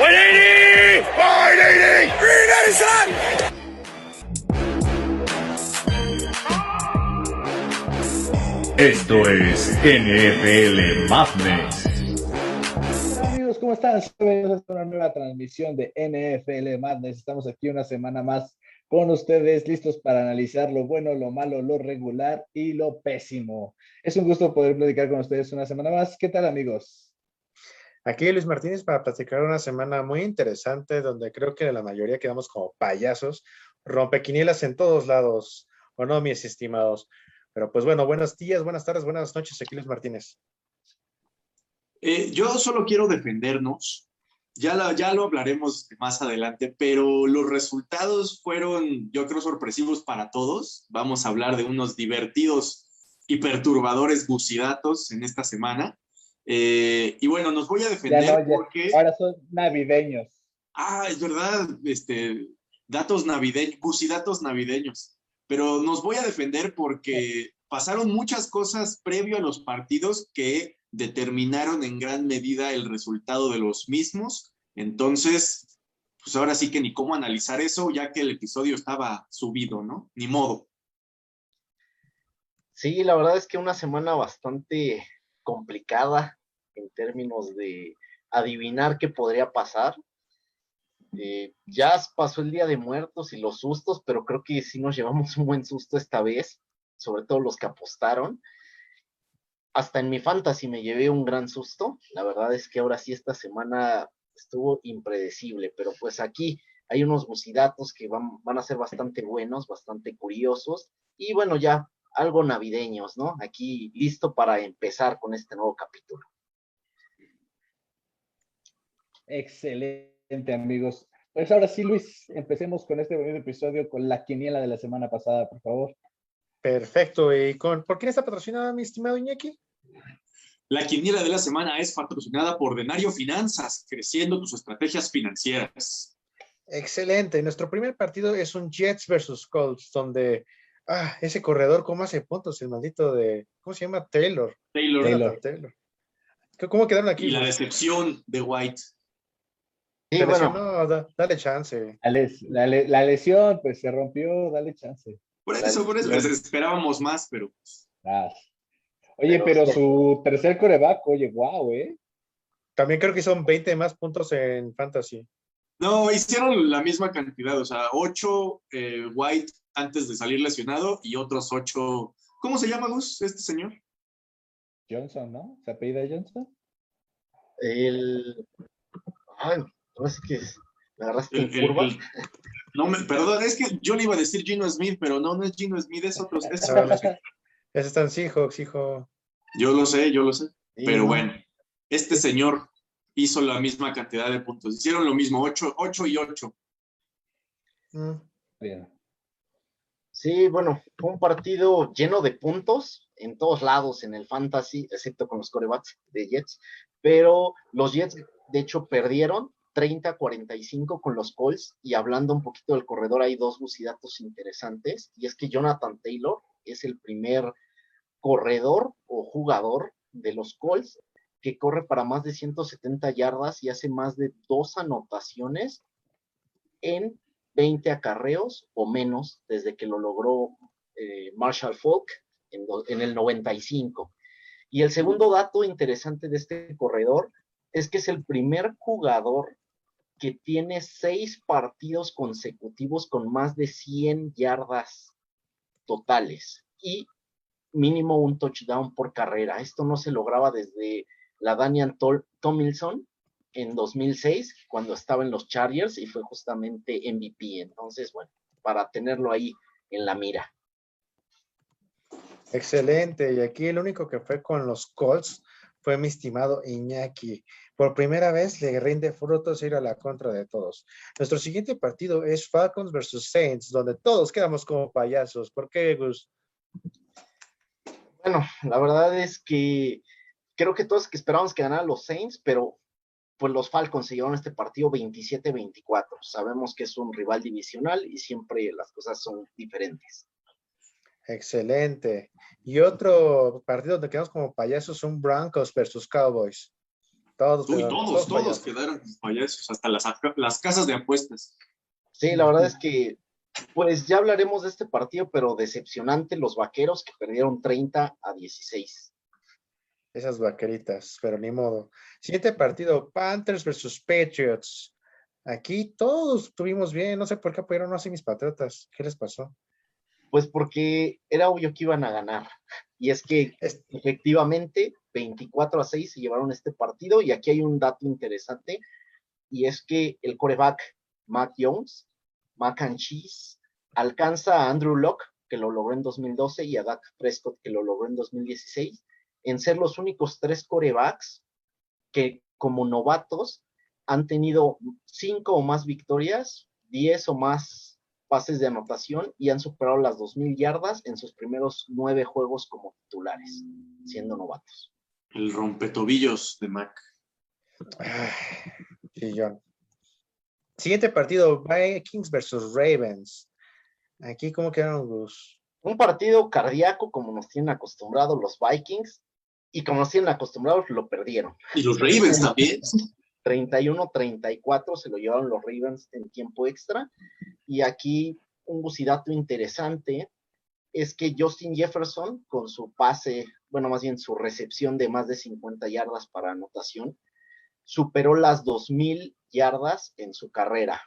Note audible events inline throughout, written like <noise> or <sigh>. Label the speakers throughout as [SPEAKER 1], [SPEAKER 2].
[SPEAKER 1] 180! 180! 390,
[SPEAKER 2] Esto es NFL Madness.
[SPEAKER 3] Amigos, ¿cómo están? Bienvenidos a una nueva transmisión de NFL Madness. Estamos aquí una semana más con ustedes, listos para analizar lo bueno, lo malo, lo regular y lo pésimo. Es un gusto poder platicar con ustedes una semana más. ¿Qué tal, amigos?
[SPEAKER 4] Aquí Luis Martínez para platicar una semana muy interesante donde creo que la mayoría quedamos como payasos, rompequinielas en todos lados, ¿o no, mis estimados? Pero pues bueno, buenos días, buenas tardes, buenas noches, aquí Luis Martínez.
[SPEAKER 5] Eh, yo solo quiero defendernos, ya, ya lo hablaremos más adelante, pero los resultados fueron, yo creo, sorpresivos para todos. Vamos a hablar de unos divertidos y perturbadores bucidatos en esta semana. Eh, y bueno, nos voy a defender
[SPEAKER 3] Ya no, ya-
[SPEAKER 5] porque...
[SPEAKER 3] Ahora son navideños.
[SPEAKER 5] Ah, es verdad, este, datos navideños, bucidatos navideños. Pero nos voy a defender porque pasaron muchas cosas previo a los partidos que determinaron en gran medida el resultado de los mismos. Entonces, pues ahora sí que ni cómo analizar eso, ya que el episodio estaba subido, ¿no? Ni modo.
[SPEAKER 6] Sí, la verdad es que una semana bastante complicada en términos de adivinar qué podría pasar. Eh, ya pasó el Día de Muertos y los sustos, pero creo que sí nos llevamos un buen susto esta vez, sobre todo los que apostaron. Hasta en mi fantasy me llevé un gran susto. La verdad es que ahora sí esta semana estuvo impredecible, pero pues aquí hay unos bucidatos que van, van a ser bastante buenos, bastante curiosos. Y bueno, ya algo navideños, ¿no? Aquí listo para empezar con este nuevo capítulo.
[SPEAKER 3] Excelente, amigos. Pues ahora sí, Luis, empecemos con este bonito episodio con la quiniela de la semana pasada, por favor.
[SPEAKER 4] Perfecto, ¿y con, por quién está patrocinada mi estimado Iñaki?
[SPEAKER 5] La quiniela de la semana es patrocinada por Denario Finanzas, creciendo tus estrategias financieras.
[SPEAKER 4] Excelente, nuestro primer partido es un Jets versus Colts, donde, ah, ese corredor, ¿cómo hace puntos? El maldito de, ¿cómo se llama? Taylor.
[SPEAKER 5] Taylor,
[SPEAKER 3] Taylor.
[SPEAKER 4] Taylor. ¿Cómo quedaron aquí?
[SPEAKER 5] y la decepción de White.
[SPEAKER 6] Sí,
[SPEAKER 4] ¿Se
[SPEAKER 6] bueno?
[SPEAKER 4] Da- dale chance.
[SPEAKER 3] La, les- la le- la lesión, pues se rompió, dale chance.
[SPEAKER 5] Por eso, por eso esperábamos más, pero
[SPEAKER 3] Ah. Oye,
[SPEAKER 6] Pero
[SPEAKER 3] pero
[SPEAKER 6] sí.
[SPEAKER 3] su tercer coreback, oye, wow, ¿eh?
[SPEAKER 4] También creo que son 20 más puntos en Fantasy.
[SPEAKER 5] No, hicieron la misma cantidad, o sea, ocho eh, White antes de salir lesionado y otros ocho. ¿Cómo se llama Gus, este señor?
[SPEAKER 3] Johnson, ¿no? ¿Se apellida Johnson?
[SPEAKER 6] el. Ay, no es que me agarraste en curva.
[SPEAKER 5] el- no, me, perdón, es que yo le iba a decir Gino Smith, pero no, no es Gino Smith, es otro. es
[SPEAKER 4] Ah,
[SPEAKER 5] otro <laughs> señor.
[SPEAKER 4] Ese está en Seahawks, hijo.
[SPEAKER 5] yo lo sé, yo lo sé.
[SPEAKER 6] Sí,
[SPEAKER 5] Pero
[SPEAKER 6] no,
[SPEAKER 5] bueno, este señor hizo la misma cantidad de puntos. Hicieron lo mismo, ocho, ocho y ocho.
[SPEAKER 4] Mm.
[SPEAKER 3] Bien.
[SPEAKER 6] Sí, bueno, fue un partido lleno de puntos en todos lados en el fantasy, excepto con los corebacks de Jets, pero los Jets de hecho perdieron 30-45 con los Colts y hablando un poquito del corredor hay dos bucidatos interesantes y es que Jonathan Taylor es el primer corredor o jugador de los Colts que corre para más de 170 yardas y hace más de dos anotaciones en 20 acarreos o menos desde que lo logró eh, Marshall Falk en, en el 95. Y el segundo dato interesante de este corredor es que es el primer jugador que tiene seis partidos consecutivos con más de 100 yardas totales y mínimo un touchdown por carrera. Esto no se lograba desde la Daniel Tol- Tomlinson en 2006 cuando estaba en los Chargers y fue justamente MVP. Entonces, bueno, para tenerlo ahí en la mira.
[SPEAKER 4] Excelente. Y aquí el único que fue con los Colts fue mi estimado Iñaki. Por primera vez le rinde frutos ir a la contra de todos. Nuestro siguiente partido es Falcons versus Saints, donde todos quedamos como payasos. ¿Por qué, Gus?
[SPEAKER 6] Bueno, la verdad es que creo que todos que esperábamos que ganaran los Saints, pero pues los Falcons se llevaron este partido 27-24. Sabemos que es un rival divisional y siempre las cosas son diferentes.
[SPEAKER 4] Excelente. Y otro partido donde quedamos como payasos son Broncos versus Cowboys. Todos,
[SPEAKER 5] Uy,
[SPEAKER 4] quedaron-
[SPEAKER 5] todos, todos
[SPEAKER 4] payasos.
[SPEAKER 5] quedaron payasos, hasta las, las casas de apuestas.
[SPEAKER 6] Sí, la verdad es que, pues ya hablaremos de este partido, pero decepcionante los vaqueros que perdieron 30 a 16.
[SPEAKER 4] Esas vaqueritas, pero ni modo. Siguiente partido, Panthers versus Patriots. Aquí todos estuvimos bien, no sé por qué apoyaron así mis patriotas. ¿Qué les pasó?
[SPEAKER 6] Pues porque era obvio que iban a ganar. Y es que
[SPEAKER 4] Es-
[SPEAKER 6] efectivamente 24 a 6 se llevaron este partido y aquí hay un dato interesante y es que el coreback Mac Jones, Mac and Cheese, alcanza a Andrew Locke, que lo logró en 2012, y a Dak Prescott, que lo logró en 2016, en ser los únicos tres corebacks que como novatos han tenido cinco o más victorias, 10 o más pases de anotación y han superado las 2.000 yardas en sus primeros nueve juegos como titulares, siendo novatos.
[SPEAKER 5] El rompetobillos de Mac.
[SPEAKER 4] Sí, John. Siguiente partido, Vikings versus Ravens. Aquí, ¿cómo quedaron los?
[SPEAKER 6] Un partido cardíaco como nos tienen acostumbrados los Vikings y como nos tienen acostumbrados lo perdieron.
[SPEAKER 5] Y los Ravens también. <laughs>
[SPEAKER 6] 31-34 se lo llevaron los Ravens en tiempo extra. Y aquí un bucidato interesante es que Justin Jefferson, con su pase, bueno, más bien su recepción de más de 50 yardas para anotación, superó las 2.000 yardas en su carrera.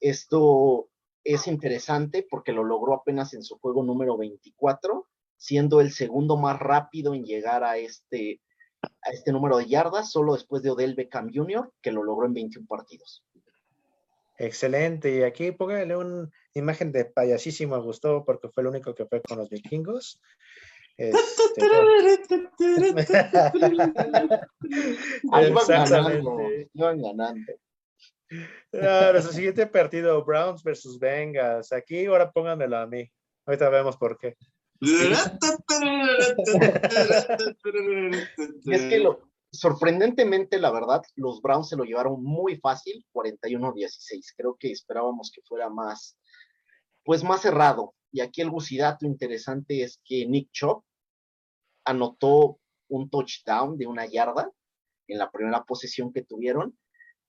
[SPEAKER 6] Esto es interesante porque lo logró apenas en su juego número 24, siendo el segundo más rápido en llegar a este, a este número de yardas, solo después de Odell Beckham Jr., que lo logró en 21 partidos.
[SPEAKER 4] Excelente. Y aquí póngale una imagen de payasísimo a Gustavo porque fue el único que fue con los vikingos. Este,
[SPEAKER 6] Ahí iban <laughs> ganando, iban ganando.
[SPEAKER 4] Ah, nuestro siguiente partido, Browns versus Bengals. Aquí ahora pónganmelo a mí. Ahorita vemos por qué. <laughs>
[SPEAKER 6] Es que lo, sorprendentemente, la verdad, los Browns se lo llevaron muy fácil, 41-16. Creo que esperábamos que fuera más, pues más cerrado. Y aquí el bucidato interesante es que Nick Chop anotó un touchdown de una yarda en la primera posesión que tuvieron,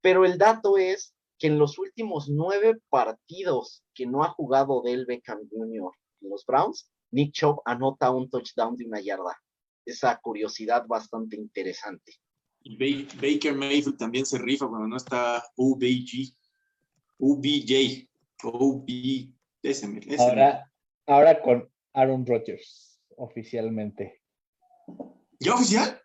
[SPEAKER 6] pero el dato es que en los últimos nueve partidos que no ha jugado Del Beckham Jr. en los Browns, Nick Chop anota un touchdown de una yarda. Esa curiosidad bastante interesante.
[SPEAKER 5] Y Ba- Baker Mayfield también se rifa cuando no está OBG. OBJ. OB. Ese, ese
[SPEAKER 3] Ahora, ahora con Aaron Rodgers, oficialmente.
[SPEAKER 5] ¿Ya oficial?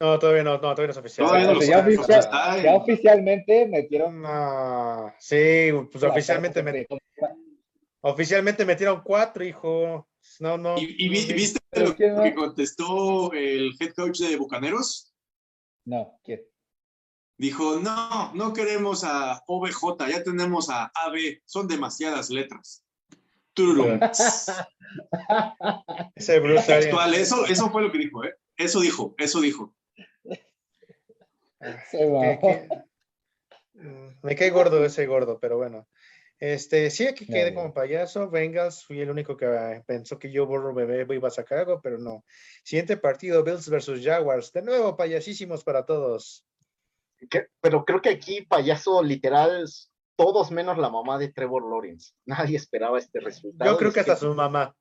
[SPEAKER 4] No, todavía no, no, todavía no es oficial.
[SPEAKER 5] Todavía no lo
[SPEAKER 3] O sea, ya, oficial-
[SPEAKER 5] está
[SPEAKER 3] ya oficialmente metieron.
[SPEAKER 4] No, sí, pues oficialmente, me- oficialmente metieron cuatro, hijo. No, no.
[SPEAKER 5] ¿Y, y vi- viste
[SPEAKER 3] Pero
[SPEAKER 5] lo que contestó el head coach de Bucaneros?
[SPEAKER 3] No, ¿quién?
[SPEAKER 5] Dijo, no, no queremos a OBJ, ya tenemos a AB, son demasiadas letras. Tururum. <laughs>
[SPEAKER 4] Ese.
[SPEAKER 5] Textual, eso, eso fue lo que dijo, ¿eh? Eso dijo, eso dijo.
[SPEAKER 3] Se va.
[SPEAKER 4] que- que- Me cae gordo ese gordo, pero bueno. Este, sí, aquí quedé como payaso. Bengals, fui el único que eh, pensó que yo borro bebé iba a sacar algo, pero no. Siguiente partido, Bills versus Jaguars. De nuevo, payasísimos para todos.
[SPEAKER 6] Pero creo que aquí, payaso literal, todos menos la mamá de Trevor Lawrence. <laughs> Nadie esperaba este resultado.
[SPEAKER 4] Yo creo que hasta su mamá.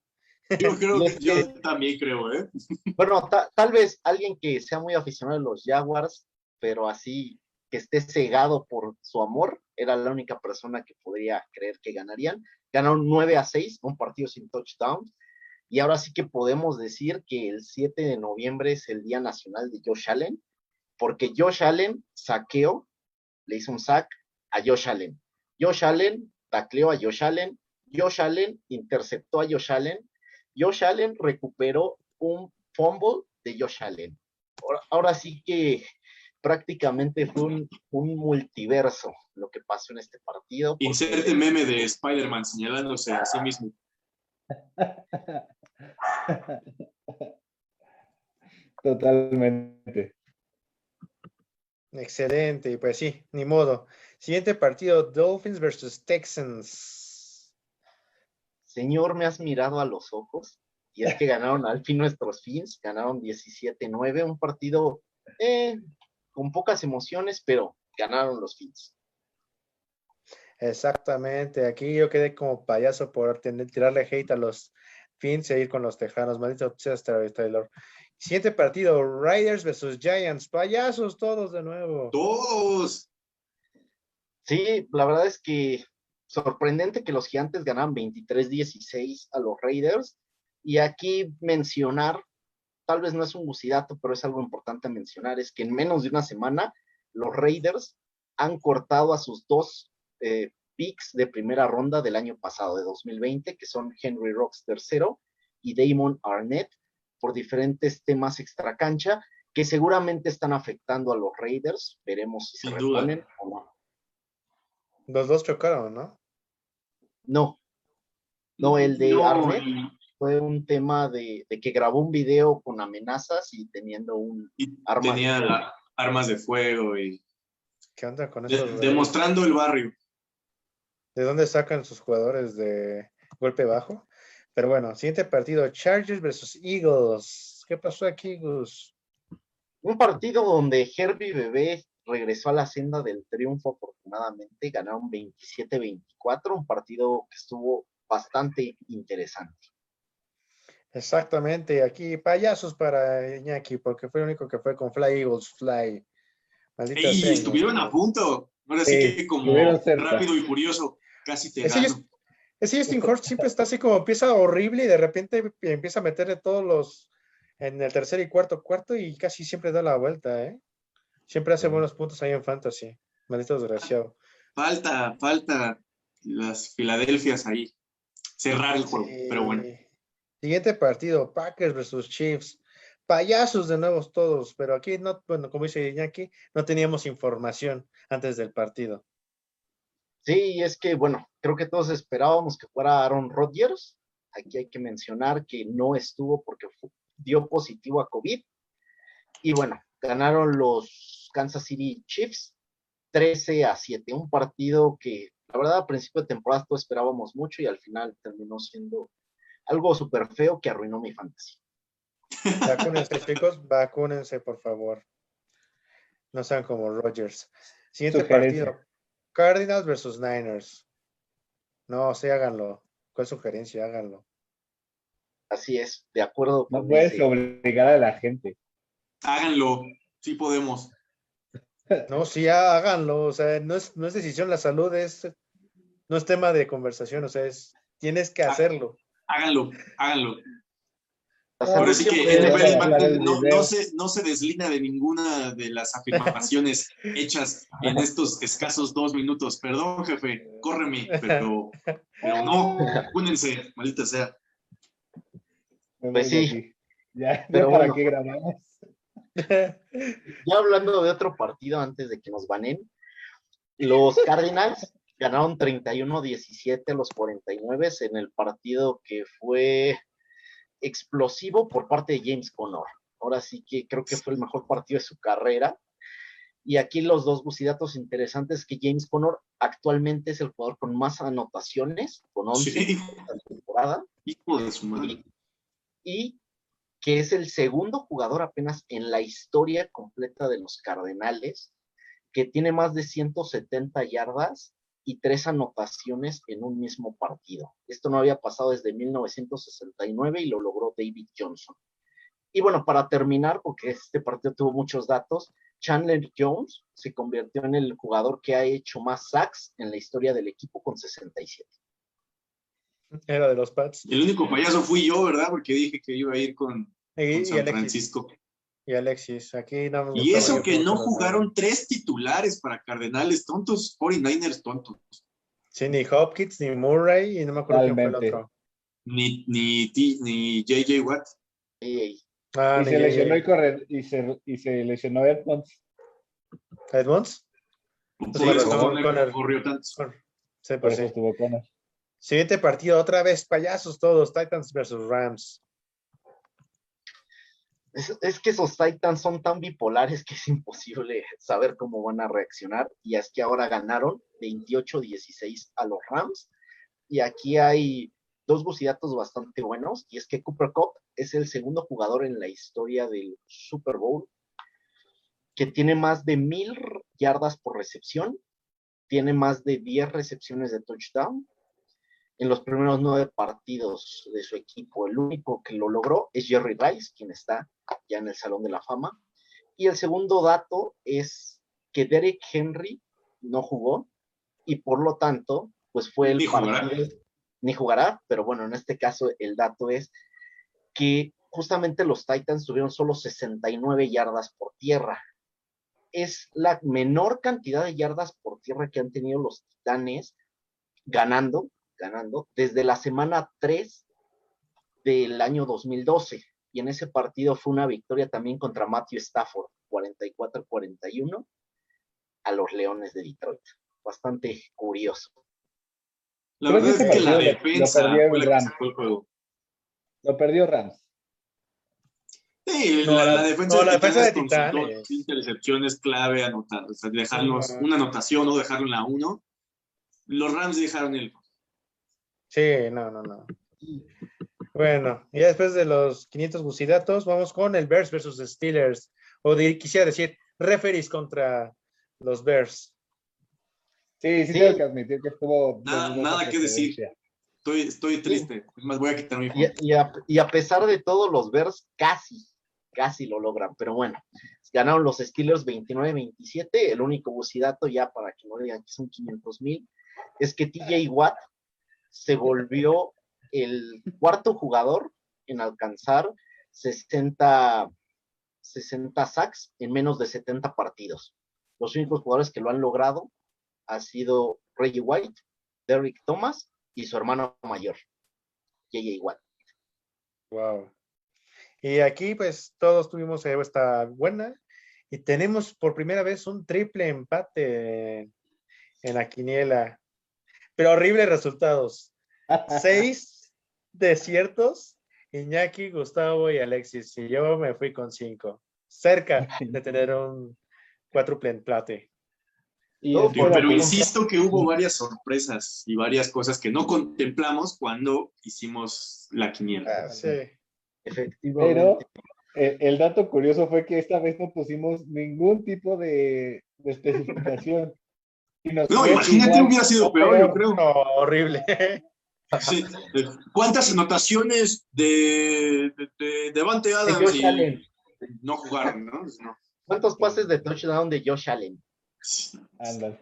[SPEAKER 4] <laughs>
[SPEAKER 5] Yo creo que yo también creo, ¿eh?
[SPEAKER 6] Bueno, ta- tal vez alguien que sea muy aficionado a los Jaguars, pero así que esté cegado por su amor, era la única persona que podría creer que ganarían. Ganaron 9 a 6, un partido sin touchdown. Y ahora sí que podemos decir que el 7 de noviembre es el Día Nacional de Josh Allen, porque Josh Allen saqueó, le hizo un sack a Josh Allen. Josh Allen tacleó a Josh Allen, Josh Allen interceptó a Josh Allen, Josh Allen recuperó un fumble de Josh Allen. Ahora, ahora sí que prácticamente fue un, un multiverso lo que pasó en este partido. porque-
[SPEAKER 5] Inserte meme de Spider-Man señalándose a sí mismo. <laughs>
[SPEAKER 3] Totalmente.
[SPEAKER 4] Excelente, y pues sí, ni modo. Siguiente partido, Dolphins versus Texans.
[SPEAKER 6] Señor, me has mirado a los ojos. Y es que ganaron al fin nuestros fins, ganaron 17-9, un partido eh, con pocas emociones, pero ganaron los Fins.
[SPEAKER 4] Exactamente, aquí yo quedé como payaso por tener, tirarle hate a los Fins e ir con los Tejanos. Maldito sea Taylor. Siguiente partido, Riders versus Giants. Payasos todos de nuevo.
[SPEAKER 5] Todos.
[SPEAKER 6] Sí, la verdad es que sorprendente que los gigantes ganaran 23-16 a los Raiders. Y aquí mencionar, tal vez no es un bucidato, pero es algo importante mencionar, es que en menos de una semana los Raiders han cortado a sus dos eh, picks de primera ronda del año pasado, de 2020, que son Henry Rocks III y Damon Arnett, por diferentes temas extracancha que seguramente están afectando a los Raiders. Veremos si se reponen o no.
[SPEAKER 4] Los dos chocaron, ¿no?
[SPEAKER 6] No. No, el de Arnett fue un tema de, que grabó un video con amenazas y teniendo un
[SPEAKER 5] arma tenía armas de fuego y
[SPEAKER 4] ¿Qué onda con eso?
[SPEAKER 5] demostrando el barrio.
[SPEAKER 4] ¿De dónde sacan sus jugadores de golpe bajo? Pero bueno, siguiente partido, Chargers versus Eagles. ¿Qué pasó aquí, Gus?
[SPEAKER 6] Un partido donde Herbie Bebé regresó a la senda del triunfo, afortunadamente, ganaron 27-24, un partido que estuvo bastante interesante.
[SPEAKER 4] Exactamente, aquí payasos para Iñaki, porque fue el único que fue con Fly Eagles Fly.
[SPEAKER 5] y estuvieron a punto. Ahora sí, que como rápido y curioso, casi te gano.
[SPEAKER 4] Ese Justin Horst siempre está así como empieza horrible y de repente empieza a meterle todos los en el tercer y cuarto cuarto y casi siempre da la vuelta, ¿eh? Siempre hace buenos puntos ahí en Fantasy. Maldito desgraciado.
[SPEAKER 5] Falta, falta las Filadelfias ahí. Cerrar el juego, pero bueno.
[SPEAKER 4] Siguiente partido, Packers versus Chiefs. Payasos de nuevo todos, pero aquí no, bueno, como dice Iñaki, no teníamos información antes del partido.
[SPEAKER 6] Sí, es que, bueno, creo que todos esperábamos que fuera Aaron Rodgers. Aquí hay que mencionar que no estuvo porque dio positivo a COVID. Y bueno, ganaron los Kansas City Chiefs 13 a 7. Un partido que, la verdad, a principio de temporada todos esperábamos mucho y al final terminó siendo algo súper feo que arruinó mi fantasy.
[SPEAKER 4] Vacúnense, <laughs> chicos, vacúnense, por favor. No sean como Rodgers. Siguiente partido. Cardinals versus Niners. No, sí, háganlo. ¿Cuál sugerencia? Háganlo.
[SPEAKER 6] Así es, de acuerdo.
[SPEAKER 3] No puedes obligar a la gente.
[SPEAKER 5] Háganlo, sí podemos.
[SPEAKER 4] No, sí, háganlo. O sea, no es, no es decisión, la salud es, no es tema de conversación, o sea, es, tienes que hacerlo.
[SPEAKER 5] Háganlo, háganlo. Ahora sí que no, se, no se deslina de ninguna de las afirmaciones <laughs> hechas en estos escasos dos minutos. Perdón, jefe, córreme, pero, pero no, únense, maldita sea.
[SPEAKER 6] Pues sí.
[SPEAKER 3] Ya, pero para qué grabamos.
[SPEAKER 6] Ya hablando de otro partido antes de que nos banen, los Cardinals ganaron 31-17 a los 49 en el partido que fue explosivo por parte de James Conner. Ahora sí que creo que fue el mejor partido de su carrera. Y aquí los dos bucidatos interesantes que James Conner actualmente es el jugador con más anotaciones, con 11 en la temporada. Y, que es el segundo jugador apenas en la historia completa de los Cardenales, que tiene más de 170 yardas y tres anotaciones en un mismo partido. Esto no había pasado desde 1969 y lo logró David Johnson. Y bueno, para terminar, porque este partido tuvo muchos datos, Chandler Jones se convirtió en el jugador que ha hecho más sacks en la historia del equipo con 67.
[SPEAKER 4] Era de los Pats.
[SPEAKER 5] El único payaso fui yo, ¿verdad? Porque dije que iba a ir con, San Francisco.
[SPEAKER 4] Y Alexis, aquí
[SPEAKER 5] Y eso que no jugaron tres titulares para Cardenales tontos, 49ers tontos.
[SPEAKER 4] Sí, ni Hopkins, ni Murray, y no me acuerdo quién fue el otro.
[SPEAKER 5] Ni, ni, ni JJ Watt.
[SPEAKER 3] Ah, y, se lesionó y, correr, y, se, y se lesionó Edmonds.
[SPEAKER 4] ¿Edmonds?
[SPEAKER 5] Sí, corrió tanto.
[SPEAKER 4] Sí, pues sí. Siguiente partido, otra vez payasos todos, Titans versus Rams.
[SPEAKER 6] Es, que esos Titans son tan bipolares que es imposible saber cómo van a reaccionar. Y es que ahora ganaron 28-16 a los Rams. Y aquí hay dos bucidatos bastante buenos. Y es que Cooper Cup es el segundo jugador en la historia del Super Bowl que tiene más de mil yardas por recepción, tiene más de 10 recepciones de touchdown. En los primeros nueve partidos de su equipo, el único que lo logró es Jerry Rice, quien está ya en el Salón de la Fama. Y el segundo dato es que Derek Henry no jugó y por lo tanto, pues fue el
[SPEAKER 5] Ni jugará.
[SPEAKER 6] ni jugará, pero bueno, en este caso el dato es que justamente los Titans tuvieron solo 69 yardas por tierra. Es la menor cantidad de yardas por tierra que han tenido los Titanes ganando, ganando desde la semana 3 del año 2012. Y en ese partido fue una victoria también contra Matthew Stafford, 44-41 a los Leones de Detroit. Bastante curioso.
[SPEAKER 5] La
[SPEAKER 3] Creo que
[SPEAKER 5] verdad es que la
[SPEAKER 3] partido lo-
[SPEAKER 5] defensa
[SPEAKER 3] perdió
[SPEAKER 5] fue la que
[SPEAKER 3] Rams.
[SPEAKER 5] el juego.
[SPEAKER 3] Lo perdió Rams.
[SPEAKER 5] Sí,
[SPEAKER 4] No,
[SPEAKER 5] la, defensa
[SPEAKER 4] no,
[SPEAKER 5] de
[SPEAKER 4] la defensa de
[SPEAKER 5] Titanes intercepciones clave, anotar, o sea, dejarlos una anotación o dejarlo en la 1. Los Rams dejaron el.
[SPEAKER 4] Sí, no, no, no. Bueno, ya después de los 500 bucidatos, vamos con el Bears versus Steelers. O de- quisiera decir, referees contra los Bears.
[SPEAKER 3] Sí, sí,
[SPEAKER 6] Sí.
[SPEAKER 3] tengo que admitir que estuvo.
[SPEAKER 5] Nada- nada que decir. Estoy, estoy triste. Es más, voy a quitar mi
[SPEAKER 6] Y, y a, y a pesar de todo, los Bears casi, casi lo logran. Pero bueno, ganaron los Steelers 29-27. El único bucidato, ya para que no digan que son 500 mil, es que TJ Watt se volvió el cuarto jugador en alcanzar 60, 60 sacks en menos de 70 partidos. Los únicos jugadores que lo han logrado ha sido Reggie White, Derrick Thomas y su hermano mayor, JJ Watt.
[SPEAKER 4] Wow. Y aquí, pues, todos tuvimos esta buena. Y tenemos por primera vez un triple empate en, en la quiniela. Pero horribles resultados. <laughs> Seis desiertos, Iñaki, Gustavo y Alexis. Y yo me fui con cinco. Cerca de <laughs> tener un cuádruple empate.
[SPEAKER 6] No,
[SPEAKER 5] Pero insisto que hubo varias sorpresas y varias cosas que no contemplamos cuando hicimos la quiniela.
[SPEAKER 4] Ah, sí.
[SPEAKER 6] Efectivamente.
[SPEAKER 3] Pero eh, el dato curioso fue que esta vez no pusimos ningún tipo de, de especificación. Y
[SPEAKER 5] No, imagínate, hubiera sido peor, yo creo.
[SPEAKER 4] No, horrible.
[SPEAKER 5] Sí. ¿Cuántas anotaciones de, de, de Devante
[SPEAKER 6] De
[SPEAKER 5] Adams
[SPEAKER 6] Josh
[SPEAKER 5] y
[SPEAKER 6] Allen.
[SPEAKER 5] no jugaron, ¿no? No.
[SPEAKER 6] ¿Cuántos pases de touchdown de Josh Allen?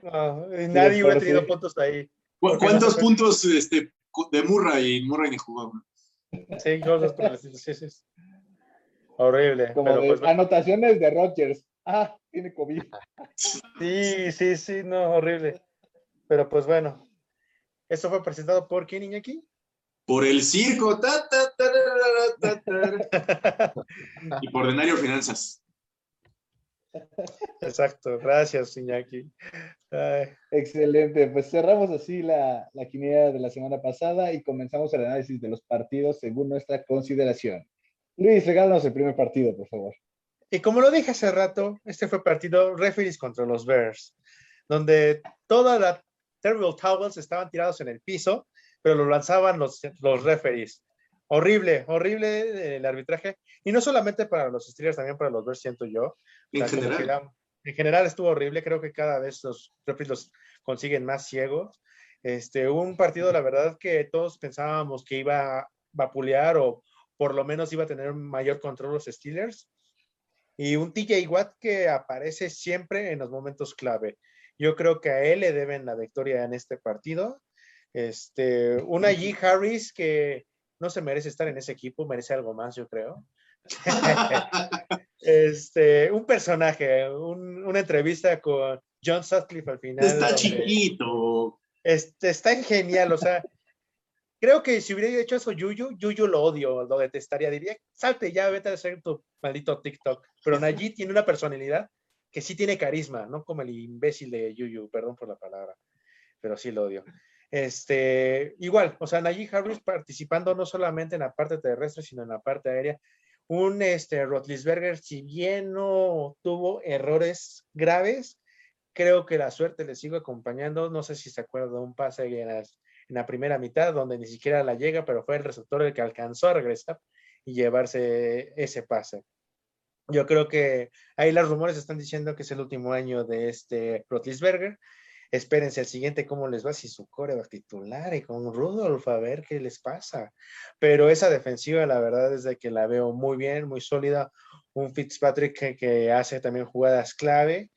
[SPEAKER 4] No, nadie
[SPEAKER 3] Sí,
[SPEAKER 4] hubiera tenido
[SPEAKER 3] sí.
[SPEAKER 4] puntos ahí.
[SPEAKER 5] ¿Cu- ¿Cuántos puntos este, de Murray? Murray ni jugó.
[SPEAKER 4] Sí, cosas por sí. Horrible.
[SPEAKER 3] Como
[SPEAKER 4] pero
[SPEAKER 3] de
[SPEAKER 4] pues,
[SPEAKER 3] anotaciones de Rodgers. Ah, tiene COVID.
[SPEAKER 4] sí, sí, sí, no, horrible. Pero pues bueno. Esto fue presentado por quién, Iñaki?
[SPEAKER 5] Por el circo. ta, ta, tararara, ta, ta. <laughs> y por Denario Finanzas.
[SPEAKER 4] Exacto, gracias, Iñaki. Ay,
[SPEAKER 3] Excelente, pues cerramos así la, la quiniela de la semana pasada y comenzamos el análisis de los partidos según nuestra consideración. Luis, regálanos el primer partido, por favor.
[SPEAKER 4] Y como lo dije hace rato, este fue partido referees contra los Bears, donde toda la Terrible Towels estaban tirados en el piso, pero lo lanzaban los, los referees. Horrible, horrible eh, el arbitraje. Y no solamente para los Steelers, también para los Bears, siento yo.
[SPEAKER 5] En general.
[SPEAKER 4] la- en general estuvo horrible. Creo que cada vez los referees los consiguen más ciegos. Este, un partido, la verdad, que todos pensábamos que iba a vapulear o por lo menos iba a tener mayor control los Steelers. Y un TJ Watt que aparece siempre en los momentos clave. Yo creo que a él le deben la victoria en este partido. Este, una G. Harris que no se merece estar en ese equipo, merece algo más, yo creo. <laughs> este, un personaje, un- una entrevista con John Sutcliffe al final.
[SPEAKER 5] Está chiquito.
[SPEAKER 4] este, está genial, o sea, creo que si hubiera hecho eso Yuyu, Yuyu lo odio, lo detestaría, diría, salte ya, vete a hacer tu maldito TikTok. Pero Najee tiene una personalidad que sí tiene carisma, no como el imbécil de Yuyu, perdón por la palabra, pero sí lo odio. Este, igual, o sea, Najee Harris participando no solamente en la parte terrestre, sino en la parte aérea. Un este, Rotlisberger, si bien no tuvo errores graves, creo que la suerte le sigue acompañando. No sé si se acuerda de un pase en en la primera mitad donde ni siquiera la llega, pero fue el receptor el que alcanzó a regresar y llevarse ese pase. Yo creo que ahí los rumores están diciendo que es el último año de este Rotlisberger. Espérense al siguiente cómo les va si su core va a titular y con Rudolf a ver qué les pasa. Pero esa defensiva, la verdad es de que la veo muy bien, muy sólida. Un Fitzpatrick que, hace también jugadas clave.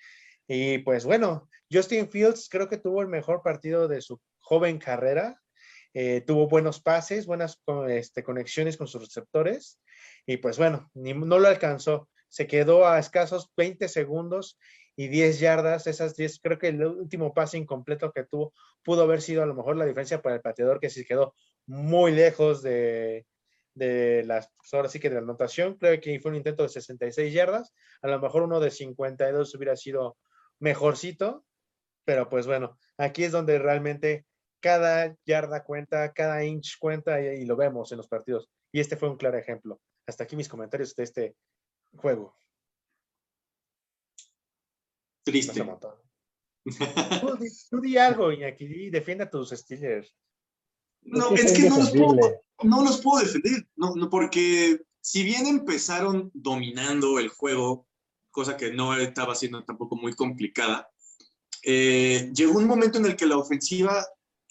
[SPEAKER 4] Y pues bueno, Justin Fields creo que tuvo el mejor partido de su joven carrera. Eh, tuvo buenos pases, buenas este, conexiones con sus receptores. Y pues bueno, no lo alcanzó. Se quedó a escasos 20 segundos y 10 yardas, esas 10, creo que el último pase incompleto que tuvo pudo haber sido a lo mejor la diferencia para el pateador que se quedó muy lejos de, de las, pues, ahora sí que de la anotación, creo que fue un intento de 66 yardas, a lo mejor uno de 52 hubiera sido mejorcito, pero pues bueno, aquí es donde realmente cada yarda cuenta, cada inch cuenta y, y lo vemos en los partidos. Y este fue un claro ejemplo. Hasta aquí mis comentarios de este juego.
[SPEAKER 5] Triste.
[SPEAKER 4] tú, di, algo, Iñaki, defienda a tus Steelers.
[SPEAKER 5] No, es que no los, puedo, no los puedo defender, no, no, porque si bien empezaron dominando el juego, cosa que no estaba siendo tampoco muy complicada, eh, llegó un momento en el que la ofensiva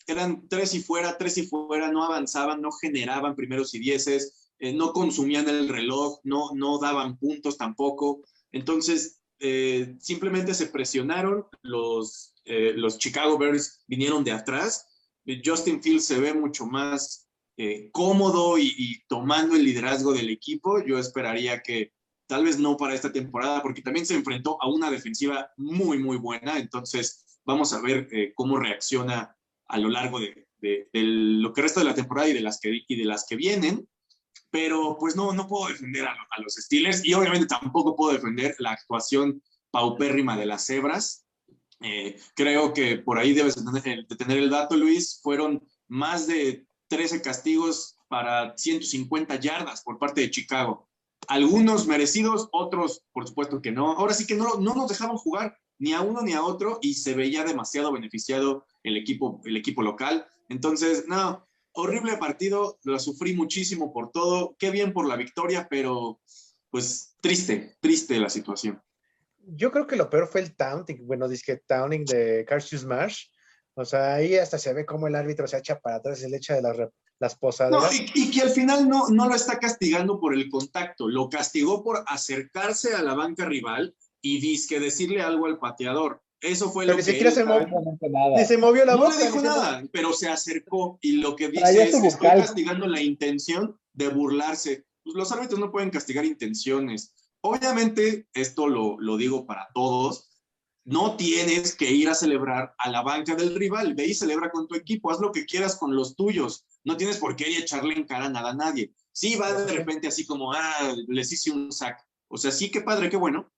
[SPEAKER 5] eran tres y fuera, tres y fuera, no avanzaban, no generaban primeros y dieces, eh, no consumían el reloj, no, no daban puntos tampoco. Entonces, eh, simplemente se presionaron, los, eh, los Chicago Bears vinieron de atrás, Justin Fields se ve mucho más cómodo y, tomando el liderazgo del equipo, yo esperaría que tal vez no para esta temporada, porque también se enfrentó a una defensiva muy, muy buena, entonces vamos a ver cómo reacciona a lo largo de, lo que resta de la temporada y de las que, y de las que vienen pero pues no, no puedo defender a, los Steelers y obviamente tampoco puedo defender la actuación paupérrima de las cebras. Eh, creo que por ahí debes de tener el dato, Luis. Fueron más de 13 castigos para 150 yardas por parte de Chicago. Algunos merecidos, otros por supuesto que no. Ahora sí que no, no nos dejaban jugar ni a uno ni a otro y se veía demasiado beneficiado el equipo, el equipo local. Entonces, no, horrible partido, lo sufrí muchísimo por todo, qué bien por la victoria, pero pues triste, triste la situación.
[SPEAKER 4] Yo creo que lo peor fue el taunting, bueno, disque taunting de Cassius Marsh. O sea, ahí hasta se ve cómo el árbitro se echa para atrás y le echa de las, las posadas.
[SPEAKER 5] No, y, que al final no, no lo está castigando por el contacto, lo castigó por acercarse a la banca rival y disque decirle algo al pateador. Eso fue lo que.
[SPEAKER 4] Se se, se movió la
[SPEAKER 5] no No le dijo nada, pero se acercó y lo que dice es: estoy castigando la intención de burlarse. Pues los árbitros no pueden castigar intenciones. Obviamente, esto lo, lo digo para todos. No tienes que ir a celebrar a la banca del rival. Ve y celebra con tu equipo. Haz lo que quieras con los tuyos. No tienes por qué echarle en cara nada a nadie. Sí, va de repente así como, ah, les hice un sac. O sea, sí, qué padre, qué bueno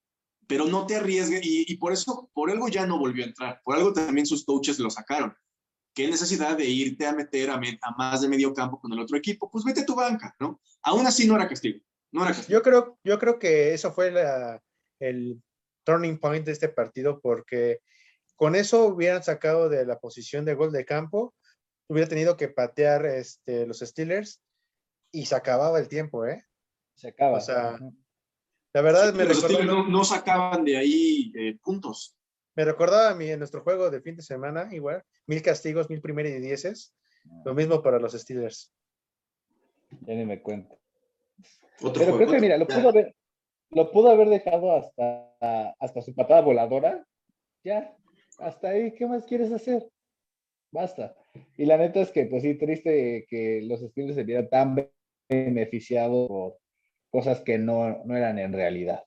[SPEAKER 5] pero no te arriesgues y, por eso, por algo ya no volvió a entrar, por algo también sus coaches lo sacaron. ¿Qué necesidad de irte a meter a, más de medio campo con el otro equipo? Pues vete a tu banca, ¿no? Aún así no era castigo, no era castigo.
[SPEAKER 4] Yo creo, yo creo que eso fue el turning point de este partido porque con eso hubieran sacado de la posición de gol de campo, hubiera tenido que patear este, los Steelers y se acababa el tiempo, ¿eh?
[SPEAKER 3] Se acaba.
[SPEAKER 4] O sea, la verdad, me
[SPEAKER 5] recordó, no, sacaban de ahí eh, puntos.
[SPEAKER 4] Me recordaba a mí en nuestro juego de fin de semana, igual, mil castigos, mil primeros y dieces. Lo mismo para los Steelers.
[SPEAKER 3] Ya ni me cuento. Pero creo que, mira, lo pudo haber, lo pudo haber dejado hasta, hasta su patada voladora. Ya, hasta ahí, ¿qué más quieres hacer? Basta. Y la neta es que, pues sí, triste que los Steelers se vieran tan beneficiados por cosas que no, no eran en realidad.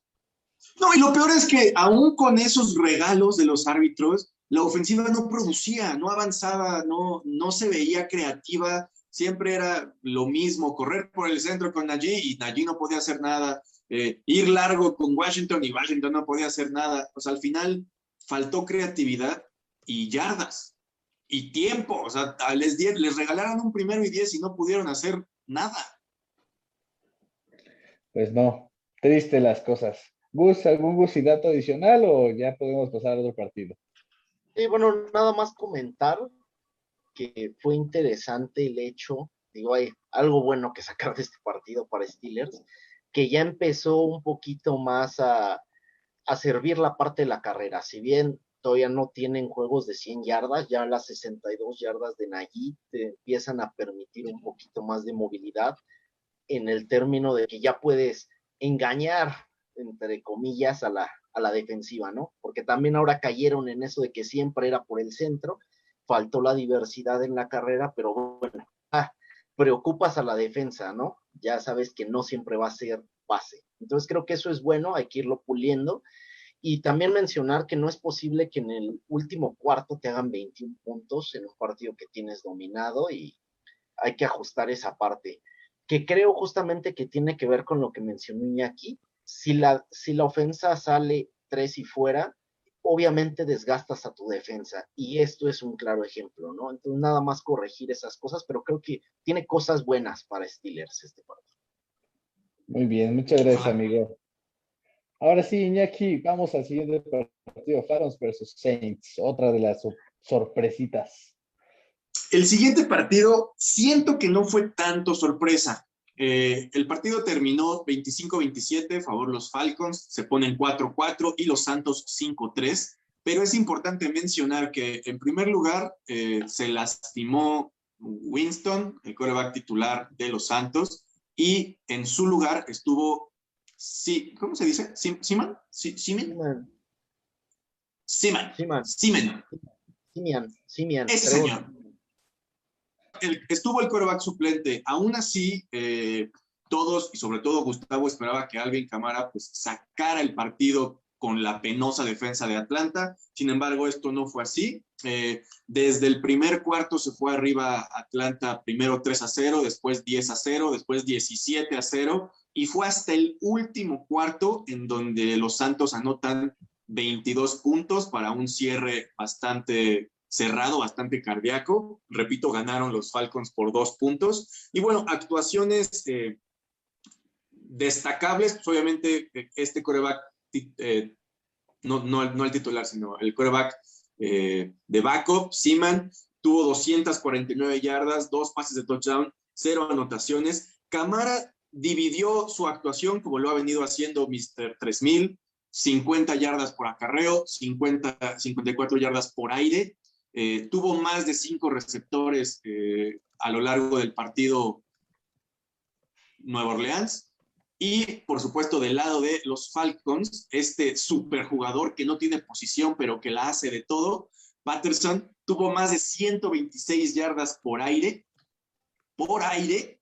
[SPEAKER 5] No, y lo peor es que aún con esos regalos de los árbitros, la ofensiva no producía, no avanzaba, no, no se veía creativa, siempre era lo mismo, correr por el centro con Najee y Najee no podía hacer nada, eh, ir largo con Washington y Washington no podía hacer nada. O sea, al final faltó creatividad y yardas y tiempo. O sea, les, les regalaron un primero y diez y no pudieron hacer nada
[SPEAKER 3] pues no, triste las cosas. Gus, ¿algún Gus y dato adicional o ya podemos pasar a otro partido?
[SPEAKER 6] Sí, bueno, nada más comentar que fue interesante el hecho, digo, hay algo bueno que sacar de este partido para Steelers, que ya empezó un poquito más a, servir la parte de la carrera. Si bien todavía no tienen juegos de 100 yardas, ya las 62 yardas de Nagy te empiezan a permitir un poquito más de movilidad en el término de que ya puedes engañar, entre comillas, a la, a la defensiva, ¿no? Porque también ahora cayeron en eso de que siempre era por el centro, faltó la diversidad en la carrera, pero bueno, ah, preocupas a la defensa, ¿no? Ya sabes que no siempre va a ser base. Entonces creo que eso es bueno, hay que irlo puliendo. Y también mencionar que no es posible que en el último cuarto te hagan 21 puntos en un partido que tienes dominado y hay que ajustar esa parte, que creo justamente que tiene que ver con lo que mencionó Iñaki. Si la, si la ofensa sale tres y fuera, obviamente desgastas a tu defensa y esto es un claro ejemplo, ¿no? Entonces nada más corregir esas cosas, pero creo que tiene cosas buenas para Steelers este partido.
[SPEAKER 3] Muy bien, muchas gracias, amigo. Ahora sí, Iñaki, vamos al siguiente partido, Falcons versus Saints, otra de las sorpresitas.
[SPEAKER 5] El siguiente partido siento que no fue tanto sorpresa. Eh, el partido terminó 25-27, favor los Falcons, se ponen 4-4 y los Santos 5-3, pero es importante mencionar que en primer lugar eh, se lastimó Winston, el coreback titular de los Santos, y en su lugar estuvo, sí, ¿cómo se dice? ¿Siman? ¿Siman? Siman. Siman.
[SPEAKER 6] Siman. Siman.
[SPEAKER 5] Ese señor. Estuvo el coreback suplente. Aún así, eh, todos, y sobre todo Gustavo, esperaba que Alvin Camara pues, sacara el partido con la penosa defensa de Atlanta. Sin embargo, esto no fue así. Eh, desde el primer cuarto se fue arriba Atlanta, primero 3 a 0, después 10 a 0, después 17 a 0, y fue hasta el último cuarto en donde los Santos anotan 22 puntos para un cierre bastante cerrado, bastante cardíaco. Repito, ganaron los Falcons por dos puntos. Y bueno, actuaciones eh, destacables, pues obviamente este coreback eh, no, no, el titular, sino el eh, de backup, Seaman, tuvo 249 yardas, dos pases de touchdown, cero anotaciones. Camara dividió su actuación como lo ha venido haciendo Mr. 3000, 50 yardas por acarreo, 50, 54 yardas por aire. Eh, tuvo más de cinco receptores a lo largo del partido Nueva Orleans. Y por supuesto, del lado de los Falcons, este superjugador que no tiene posición, pero que la hace de todo, Patterson tuvo más de 126 yardas por aire. Por aire.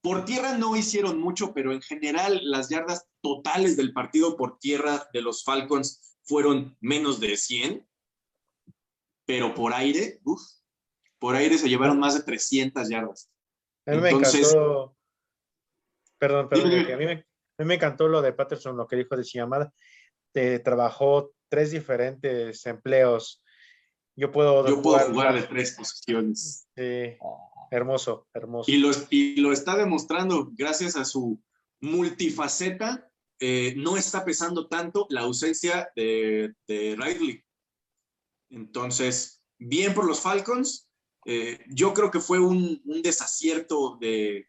[SPEAKER 5] Por tierra no hicieron mucho, pero en general las yardas totales del partido por tierra de los Falcons fueron menos de 100. Pero por aire, uff, por aire se llevaron más de 300 yardas.
[SPEAKER 4] Entonces, Perdón, perdón, a mí, me, encantó lo de Patterson, lo que dijo de llamada. Eh, trabajó tres diferentes empleos. Yo puedo,
[SPEAKER 5] Yo puedo jugar, de tres posiciones.
[SPEAKER 4] Sí, hermoso, hermoso.
[SPEAKER 5] Y lo, y lo está demostrando gracias a su multifaceta. Eh, no está pesando tanto la ausencia de, de Riley. Entonces, bien por los Falcons. Eh, yo creo que fue un, un desacierto de,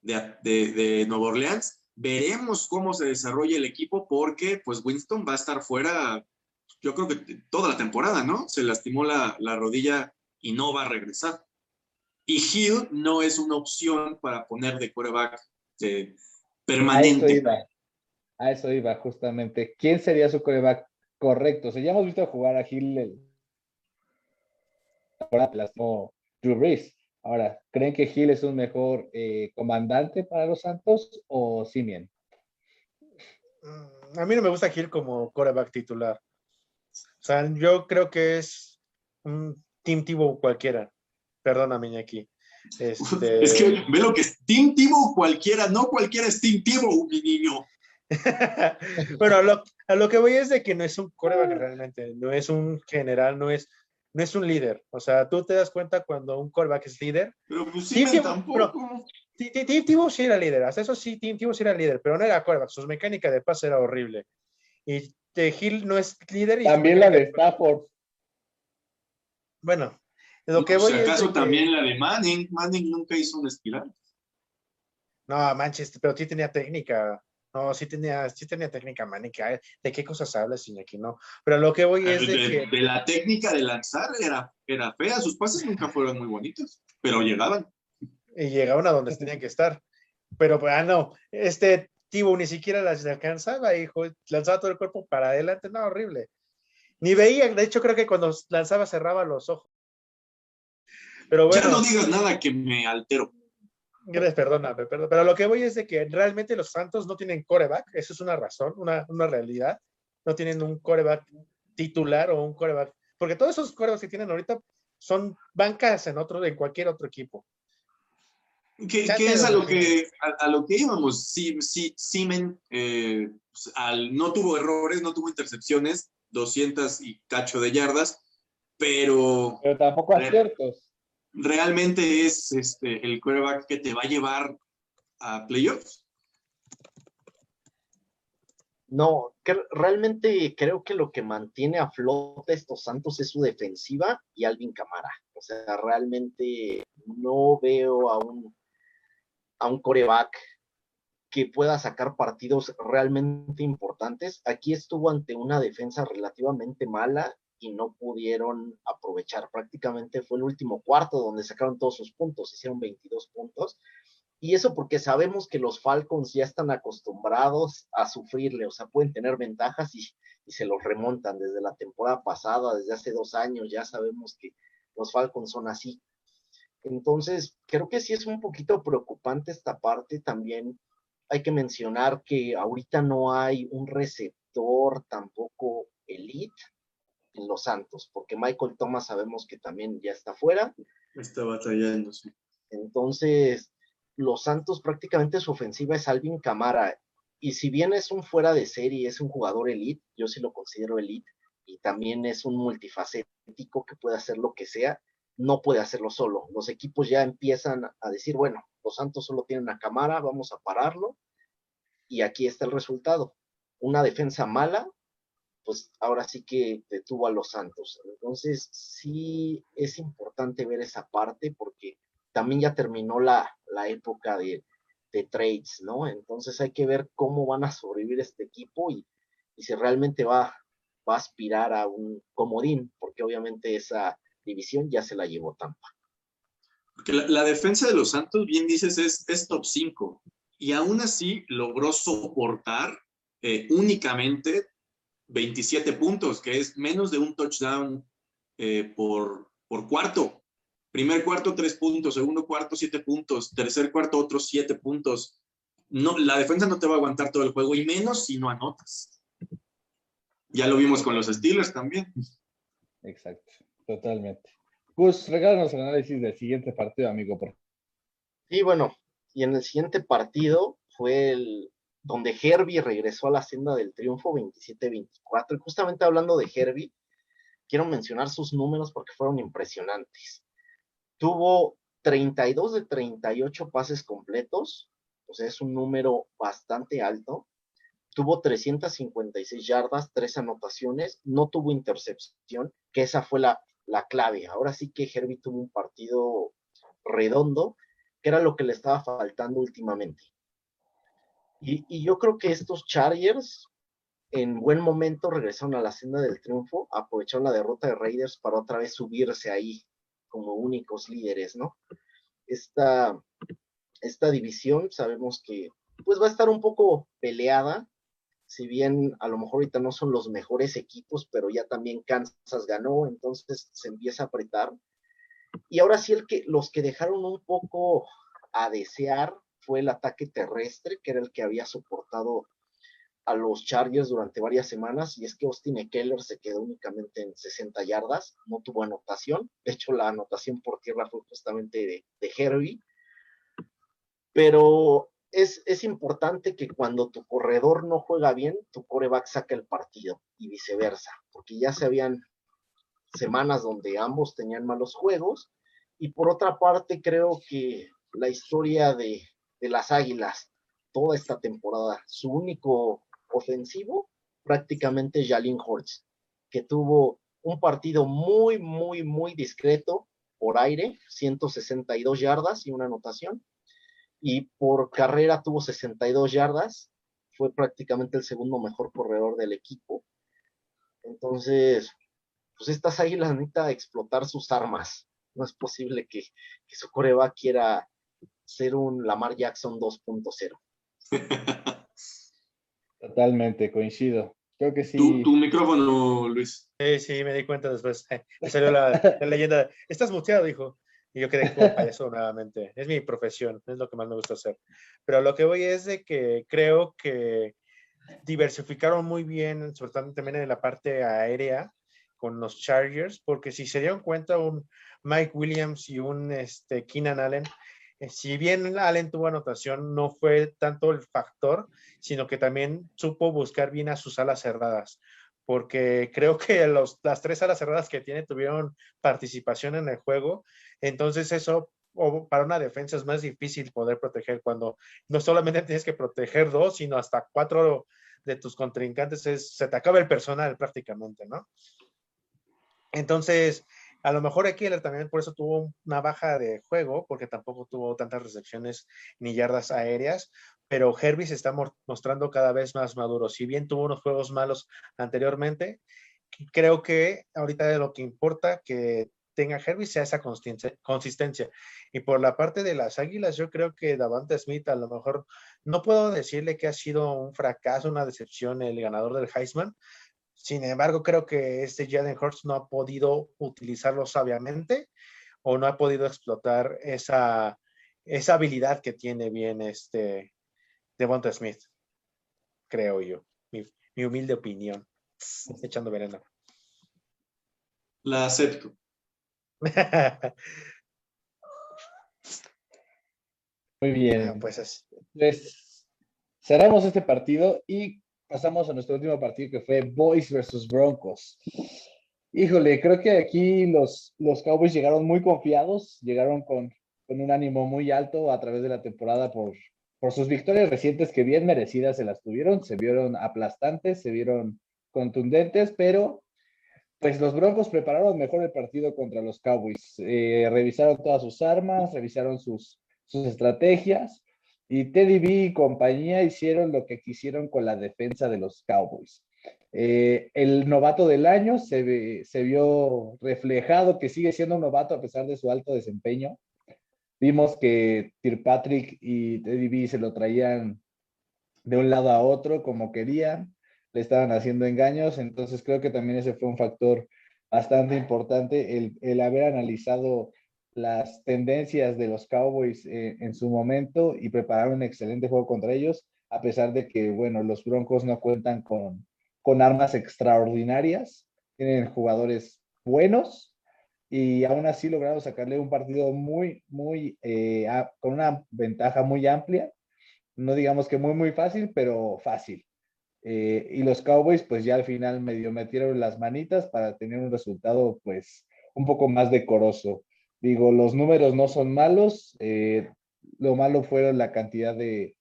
[SPEAKER 5] de, de, Nueva Orleans. Veremos cómo se desarrolla el equipo porque pues Winston va a estar fuera, yo creo que toda la temporada, ¿no? Se lastimó la, la rodilla y no va a regresar. Y Hill no es una opción para poner de quarterback eh, permanente.
[SPEAKER 3] A eso, iba. a eso, iba. justamente. ¿Quién sería su quarterback correcto? O sea, ya hemos visto jugar a Hill el... ahora plasmó Drew Brees. Ahora, ¿creen que Gil es un mejor eh, comandante para los Santos o Simien?
[SPEAKER 4] Mm, a mí no me gusta Gil como coreback titular. O sea, yo creo que es un Team Tivo cualquiera. Perdóname, aquí.
[SPEAKER 5] Este... <laughs> Es que ve lo que es Team Tivo cualquiera, no cualquiera es Team Tivo, mi niño. <laughs>
[SPEAKER 4] bueno, lo, a lo, que voy es de que no es un coreback realmente, no es un general, no es no es un líder. O sea, tú te das cuenta cuando un callback es líder.
[SPEAKER 5] Pero pues sí, tampoco.
[SPEAKER 4] Tim sí era líder, hasta eso sí, Tim sí era líder, pero no era callback, su mecánica de pase era horrible. Y Hill no es líder.
[SPEAKER 3] También la de Stafford.
[SPEAKER 4] Bueno, lo que voy
[SPEAKER 5] si acaso también la de Manning, Manning nunca hizo un espiral.
[SPEAKER 4] No, manches, pero sí tenía técnica. No, sí tenía, sí tenía técnica mánica. ¿eh? ¿De qué cosas hablas, Iñaki? No. Pero lo que voy es de,
[SPEAKER 5] de,
[SPEAKER 4] que.
[SPEAKER 5] de la técnica de lanzar era, era fea. Sus pases nunca fueron muy bonitos, pero llegaban.
[SPEAKER 4] Y llegaban a donde tenían que estar. Pero, pues, ah, no. Este Tibo ni siquiera las alcanzaba, hijo. Lanzaba todo el cuerpo para adelante. No, horrible. Ni veía. De hecho, creo que cuando lanzaba cerraba los ojos. Pero bueno.
[SPEAKER 5] Ya no digas nada que me altero.
[SPEAKER 4] Gracias, perdóname, perdón. Pero lo que voy es de que realmente los Santos no tienen coreback, eso es una razón, una, una realidad. No tienen un coreback titular o un coreback, porque todos esos corebacks que tienen ahorita son bancas en otro, en cualquier otro equipo.
[SPEAKER 5] ¿Qué, es a
[SPEAKER 4] lo
[SPEAKER 5] que, a, a lo que íbamos? Sí, sí, Simen eh, pues, al, no tuvo errores, no tuvo intercepciones, 200 y cacho de yardas, pero
[SPEAKER 3] Pero tampoco aciertos.
[SPEAKER 5] Realmente es este, el quarterback que te va a llevar a playoffs.
[SPEAKER 6] No, realmente creo que lo que mantiene a flote estos Santos es su defensiva y Alvin Camara. O sea, realmente no veo a un, a un coreback que pueda sacar partidos realmente importantes. Aquí estuvo ante una defensa relativamente mala y no pudieron aprovechar. Prácticamente fue el último cuarto donde sacaron todos sus puntos, hicieron 22 puntos. Y eso porque sabemos que los Falcons ya están acostumbrados a sufrirle, o sea, pueden tener ventajas y, se los remontan desde la temporada pasada, desde hace dos años, ya sabemos que los Falcons son así. Entonces, creo que sí es un poquito preocupante esta parte. También hay que mencionar que ahorita no hay un receptor tampoco elite en los Santos, porque Michael Thomas sabemos que también ya está fuera.
[SPEAKER 5] Está batallando, sí.
[SPEAKER 6] Entonces, los Santos prácticamente su ofensiva es Alvin Camara. Y si bien es un fuera de serie, es un jugador elite, yo sí lo considero elite, y también es un multifacético que puede hacer lo que sea, no puede hacerlo solo. Los equipos ya empiezan a decir, bueno, los Santos solo tienen a Camara, vamos a pararlo, y aquí está el resultado. Una defensa mala, pues ahora sí que detuvo a los Santos. Entonces, sí es importante ver esa parte porque también ya terminó la, la época de, de, trades, ¿no? Entonces hay que ver cómo van a sobrevivir este equipo y, y si realmente va, va, a aspirar a un comodín, porque obviamente esa división ya se la llevó Tampa.
[SPEAKER 5] Porque la, defensa de los Santos, bien dices, es, es top 5 y aún así logró soportar eh, únicamente 27 puntos, que es menos de un touchdown eh, por, por cuarto. Primer cuarto, tres puntos. Segundo cuarto, siete puntos. Tercer cuarto, otros siete puntos. No, la defensa no te va a aguantar todo el juego, y menos si no anotas. Ya lo vimos con los Steelers también.
[SPEAKER 3] Exacto, totalmente. Gus, regálanos el análisis del siguiente partido, amigo. Por...
[SPEAKER 6] Sí, bueno, y en el siguiente partido fue el donde Herbie regresó a la senda del triunfo 27-24. Y justamente hablando de Herbie, quiero mencionar sus números porque fueron impresionantes tuvo 32 de 38 pases completos, o sea, es un número bastante alto. Tuvo 356 yardas, tres anotaciones, no tuvo intercepción, que esa fue la, la clave. Ahora sí que Herbie tuvo un partido redondo, que era lo que le estaba faltando últimamente. Y, yo creo que estos Chargers en buen momento regresaron a la senda del triunfo, aprovecharon la derrota de Raiders para otra vez subirse ahí como únicos líderes, ¿no? Esta, esta división sabemos que pues va a estar un poco peleada, si bien a lo mejor ahorita no son los mejores equipos, pero ya también Kansas ganó, entonces se empieza a apretar. Y ahora sí el que, los que dejaron un poco a desear fue el ataque terrestre, que era el que había soportado a los Chargers durante varias semanas y es que Austin Eckler se quedó únicamente en 60 yardas, no tuvo anotación, de hecho la anotación por tierra fue justamente de, de Herbie, pero es, es, importante que cuando tu corredor no juega bien, tu coreback saca el partido y viceversa, porque ya se habían semanas donde ambos tenían malos juegos y por otra parte creo que la historia de, de las Águilas toda esta temporada, su único ofensivo, prácticamente Jalin Hurts, que tuvo un partido muy, muy, muy discreto por aire, 162 yardas y una anotación. y por carrera tuvo 62 yardas, fue prácticamente el segundo mejor corredor del equipo. Entonces, pues estas águilas necesitan explotar sus armas. No es posible que, que su coreba quiera ser un Lamar Jackson 2.0. <laughs>
[SPEAKER 3] Totalmente, coincido. Creo que sí.
[SPEAKER 5] Tu, tu micrófono, Luis.
[SPEAKER 4] Sí, sí, me di cuenta después. <laughs> Me salió la, la leyenda. Estás muteado, dijo. Y yo quedé como payaso nuevamente. Es mi profesión, es lo que más me gusta hacer. Pero lo que voy es de que creo que diversificaron muy bien, sobre todo también en la parte aérea con los Chargers, porque si se dieron cuenta, un Mike Williams y un este, Keenan Allen, si bien Allen tuvo anotación, no fue tanto el factor, sino que también supo buscar bien a sus alas cerradas porque creo que los, las tres alas cerradas que tiene tuvieron participación en el juego, entonces eso para una defensa es más difícil poder proteger cuando no solamente tienes que proteger dos, sino hasta cuatro de tus contrincantes, es, se te acaba el personal prácticamente, ¿no? Entonces, a lo mejor Eckler también por eso tuvo una baja de juego, porque tampoco tuvo tantas recepciones ni yardas aéreas, pero Herbie se está mostrando cada vez más maduro. Si bien tuvo unos juegos malos anteriormente, creo que ahorita de lo que importa que tenga Herbie sea esa consistencia. Y por la parte de las Águilas, yo creo que Davante Smith a lo mejor no puedo decirle que ha sido un fracaso, una decepción el ganador del Heisman. Sin embargo, creo que este Jalen Hurts no ha podido utilizarlo sabiamente o no ha podido explotar esa, esa habilidad que tiene bien este Devonta Smith, creo yo, mi, humilde opinión, echando veneno.
[SPEAKER 5] La acepto. <laughs>
[SPEAKER 3] Muy bien.
[SPEAKER 4] pues,
[SPEAKER 3] pues cerramos este partido y pasamos a nuestro último partido que fue Boys versus Broncos. Híjole, creo que aquí los, los Cowboys llegaron muy confiados, llegaron con, con un ánimo muy alto a través de la temporada por, por sus victorias recientes que bien merecidas se las tuvieron, se vieron aplastantes, se vieron contundentes, pero pues los Broncos prepararon mejor el partido contra los Cowboys. Eh, revisaron todas sus armas, revisaron sus, sus estrategias y Teddy B y compañía hicieron lo que quisieron con la defensa de los Cowboys. Eh, el novato del año se, vio reflejado que sigue siendo un novato a pesar de su alto desempeño. Vimos que Patrick y Teddy B se lo traían de un lado a otro como querían, le estaban haciendo engaños, entonces creo que también ese fue un factor bastante importante, el haber analizado las tendencias de los Cowboys eh, en su momento y preparar un excelente juego contra ellos, a pesar de que, bueno, los Broncos no cuentan con, con armas extraordinarias, tienen jugadores buenos, y aún así lograron sacarle un partido muy, muy, eh, con una ventaja muy amplia. No digamos que muy, muy fácil, pero fácil. Eh, y los Cowboys pues ya al final medio metieron las manitas para tener un resultado pues un poco más decoroso. Digo, los números no son malos, eh, lo malo fueron la cantidad de,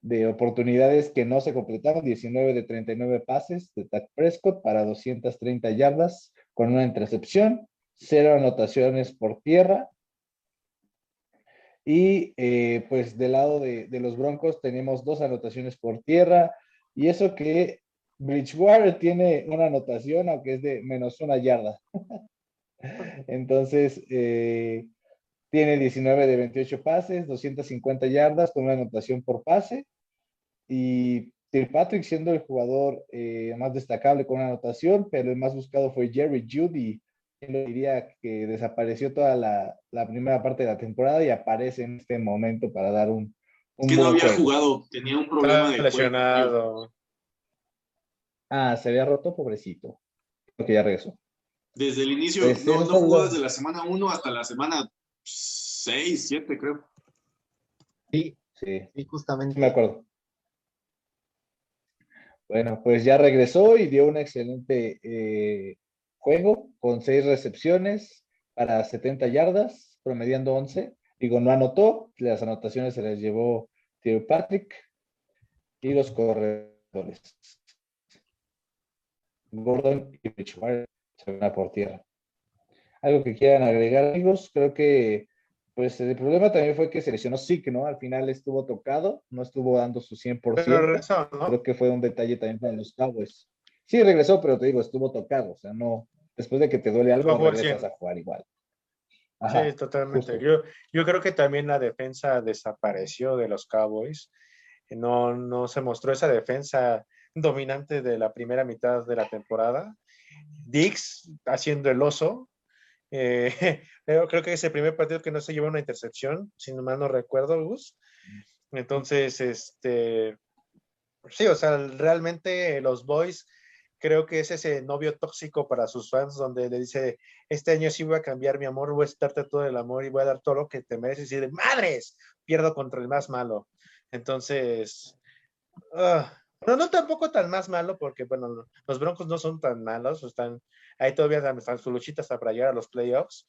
[SPEAKER 3] de oportunidades que no se completaron, 19 de 39 pases de Dak Prescott para 230 yardas con una intercepción cero anotaciones por tierra. Y eh, pues del lado de, los Broncos tenemos dos anotaciones por tierra. Y eso que Bridgewater tiene una anotación, aunque es de menos una yarda. <laughs> Entonces, eh, tiene 19 de 28 pases, 250 yardas con una anotación por pase. Y Patrick siendo el jugador eh, más destacable con una anotación, pero el más buscado fue Jerry Judy lo diría que desapareció toda la, primera parte de la temporada y aparece en este momento para dar un.
[SPEAKER 5] un que no había jugado, tenía un problema de
[SPEAKER 4] lesionado.
[SPEAKER 3] Ah, se había roto, pobrecito. Creo que ya regresó.
[SPEAKER 5] Desde el inicio, pues, no, no jugó desde la semana 1 hasta la semana 6, 7, creo.
[SPEAKER 6] Sí, sí, sí, justamente.
[SPEAKER 3] Me acuerdo. Bueno, pues ya regresó y dio una excelente eh, juego con seis recepciones para 70 yardas, promediando 11. Digo, no anotó, las anotaciones se las llevó Theo Patrick y los corredores. Gordon y Richard se van por tierra. Algo que quieran agregar, amigos, creo que pues el problema también fue que se lesionó Sick, ¿no? Al final estuvo tocado, no estuvo dando su 100%.
[SPEAKER 4] Pero regresó, ¿no?
[SPEAKER 3] Creo que fue un detalle también para los Cowboys. Sí, regresó, pero te digo, estuvo tocado. O sea, no, después de que te duele algo,
[SPEAKER 4] No
[SPEAKER 3] regresas
[SPEAKER 4] 100.
[SPEAKER 3] a jugar igual. Ajá,
[SPEAKER 4] Sí, totalmente. Yo, yo creo que también la defensa desapareció de los Cowboys. No, no se mostró esa defensa dominante de la primera mitad de la temporada. Dix haciendo el oso. Eh, <laughs> creo, que es el primer partido que no se llevó una intercepción, si mal no recuerdo, Gus. Entonces, este, sí, o sea, realmente los Boys creo que es ese novio tóxico para sus fans donde le dice, este año sí voy a cambiar mi amor, voy a darte todo el amor y voy a dar todo lo que te mereces y de madres, pierdo contra el más malo. Entonces, ah, no, no tampoco tan más malo porque, bueno, los Broncos no son tan malos, están ahí todavía están sus luchitas para llegar a los playoffs,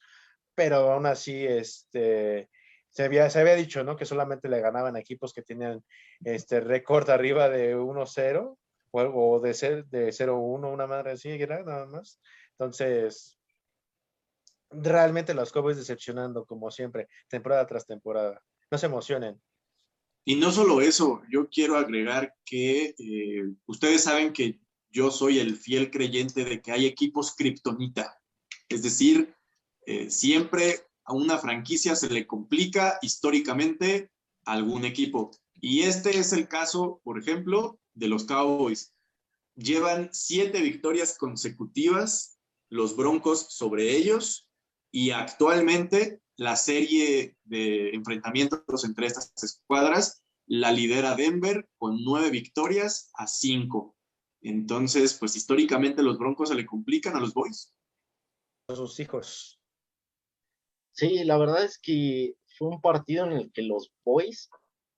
[SPEAKER 4] pero aún así, este, se había, se había dicho, ¿no? Que solamente le ganaban equipos que tenían este récord arriba de 1-0 o, o de, de 0-1, una madre así, era nada más. Entonces, realmente los Cowboys decepcionando, como siempre, temporada tras temporada. No se emocionen.
[SPEAKER 5] Y no solo eso, yo quiero agregar que eh, ustedes saben que yo soy el fiel creyente de que hay equipos kriptonita. Es decir, eh, siempre a una franquicia se le complica históricamente algún equipo. Y este es el caso, por ejemplo, de los Cowboys. Llevan siete victorias consecutivas los Broncos sobre ellos y actualmente la serie de enfrentamientos entre estas escuadras la lidera Denver con nueve victorias a cinco. Entonces, pues históricamente los Broncos se le complican a los Boys.
[SPEAKER 4] A sus hijos.
[SPEAKER 6] Sí, la verdad es que fue un partido en el que los Boys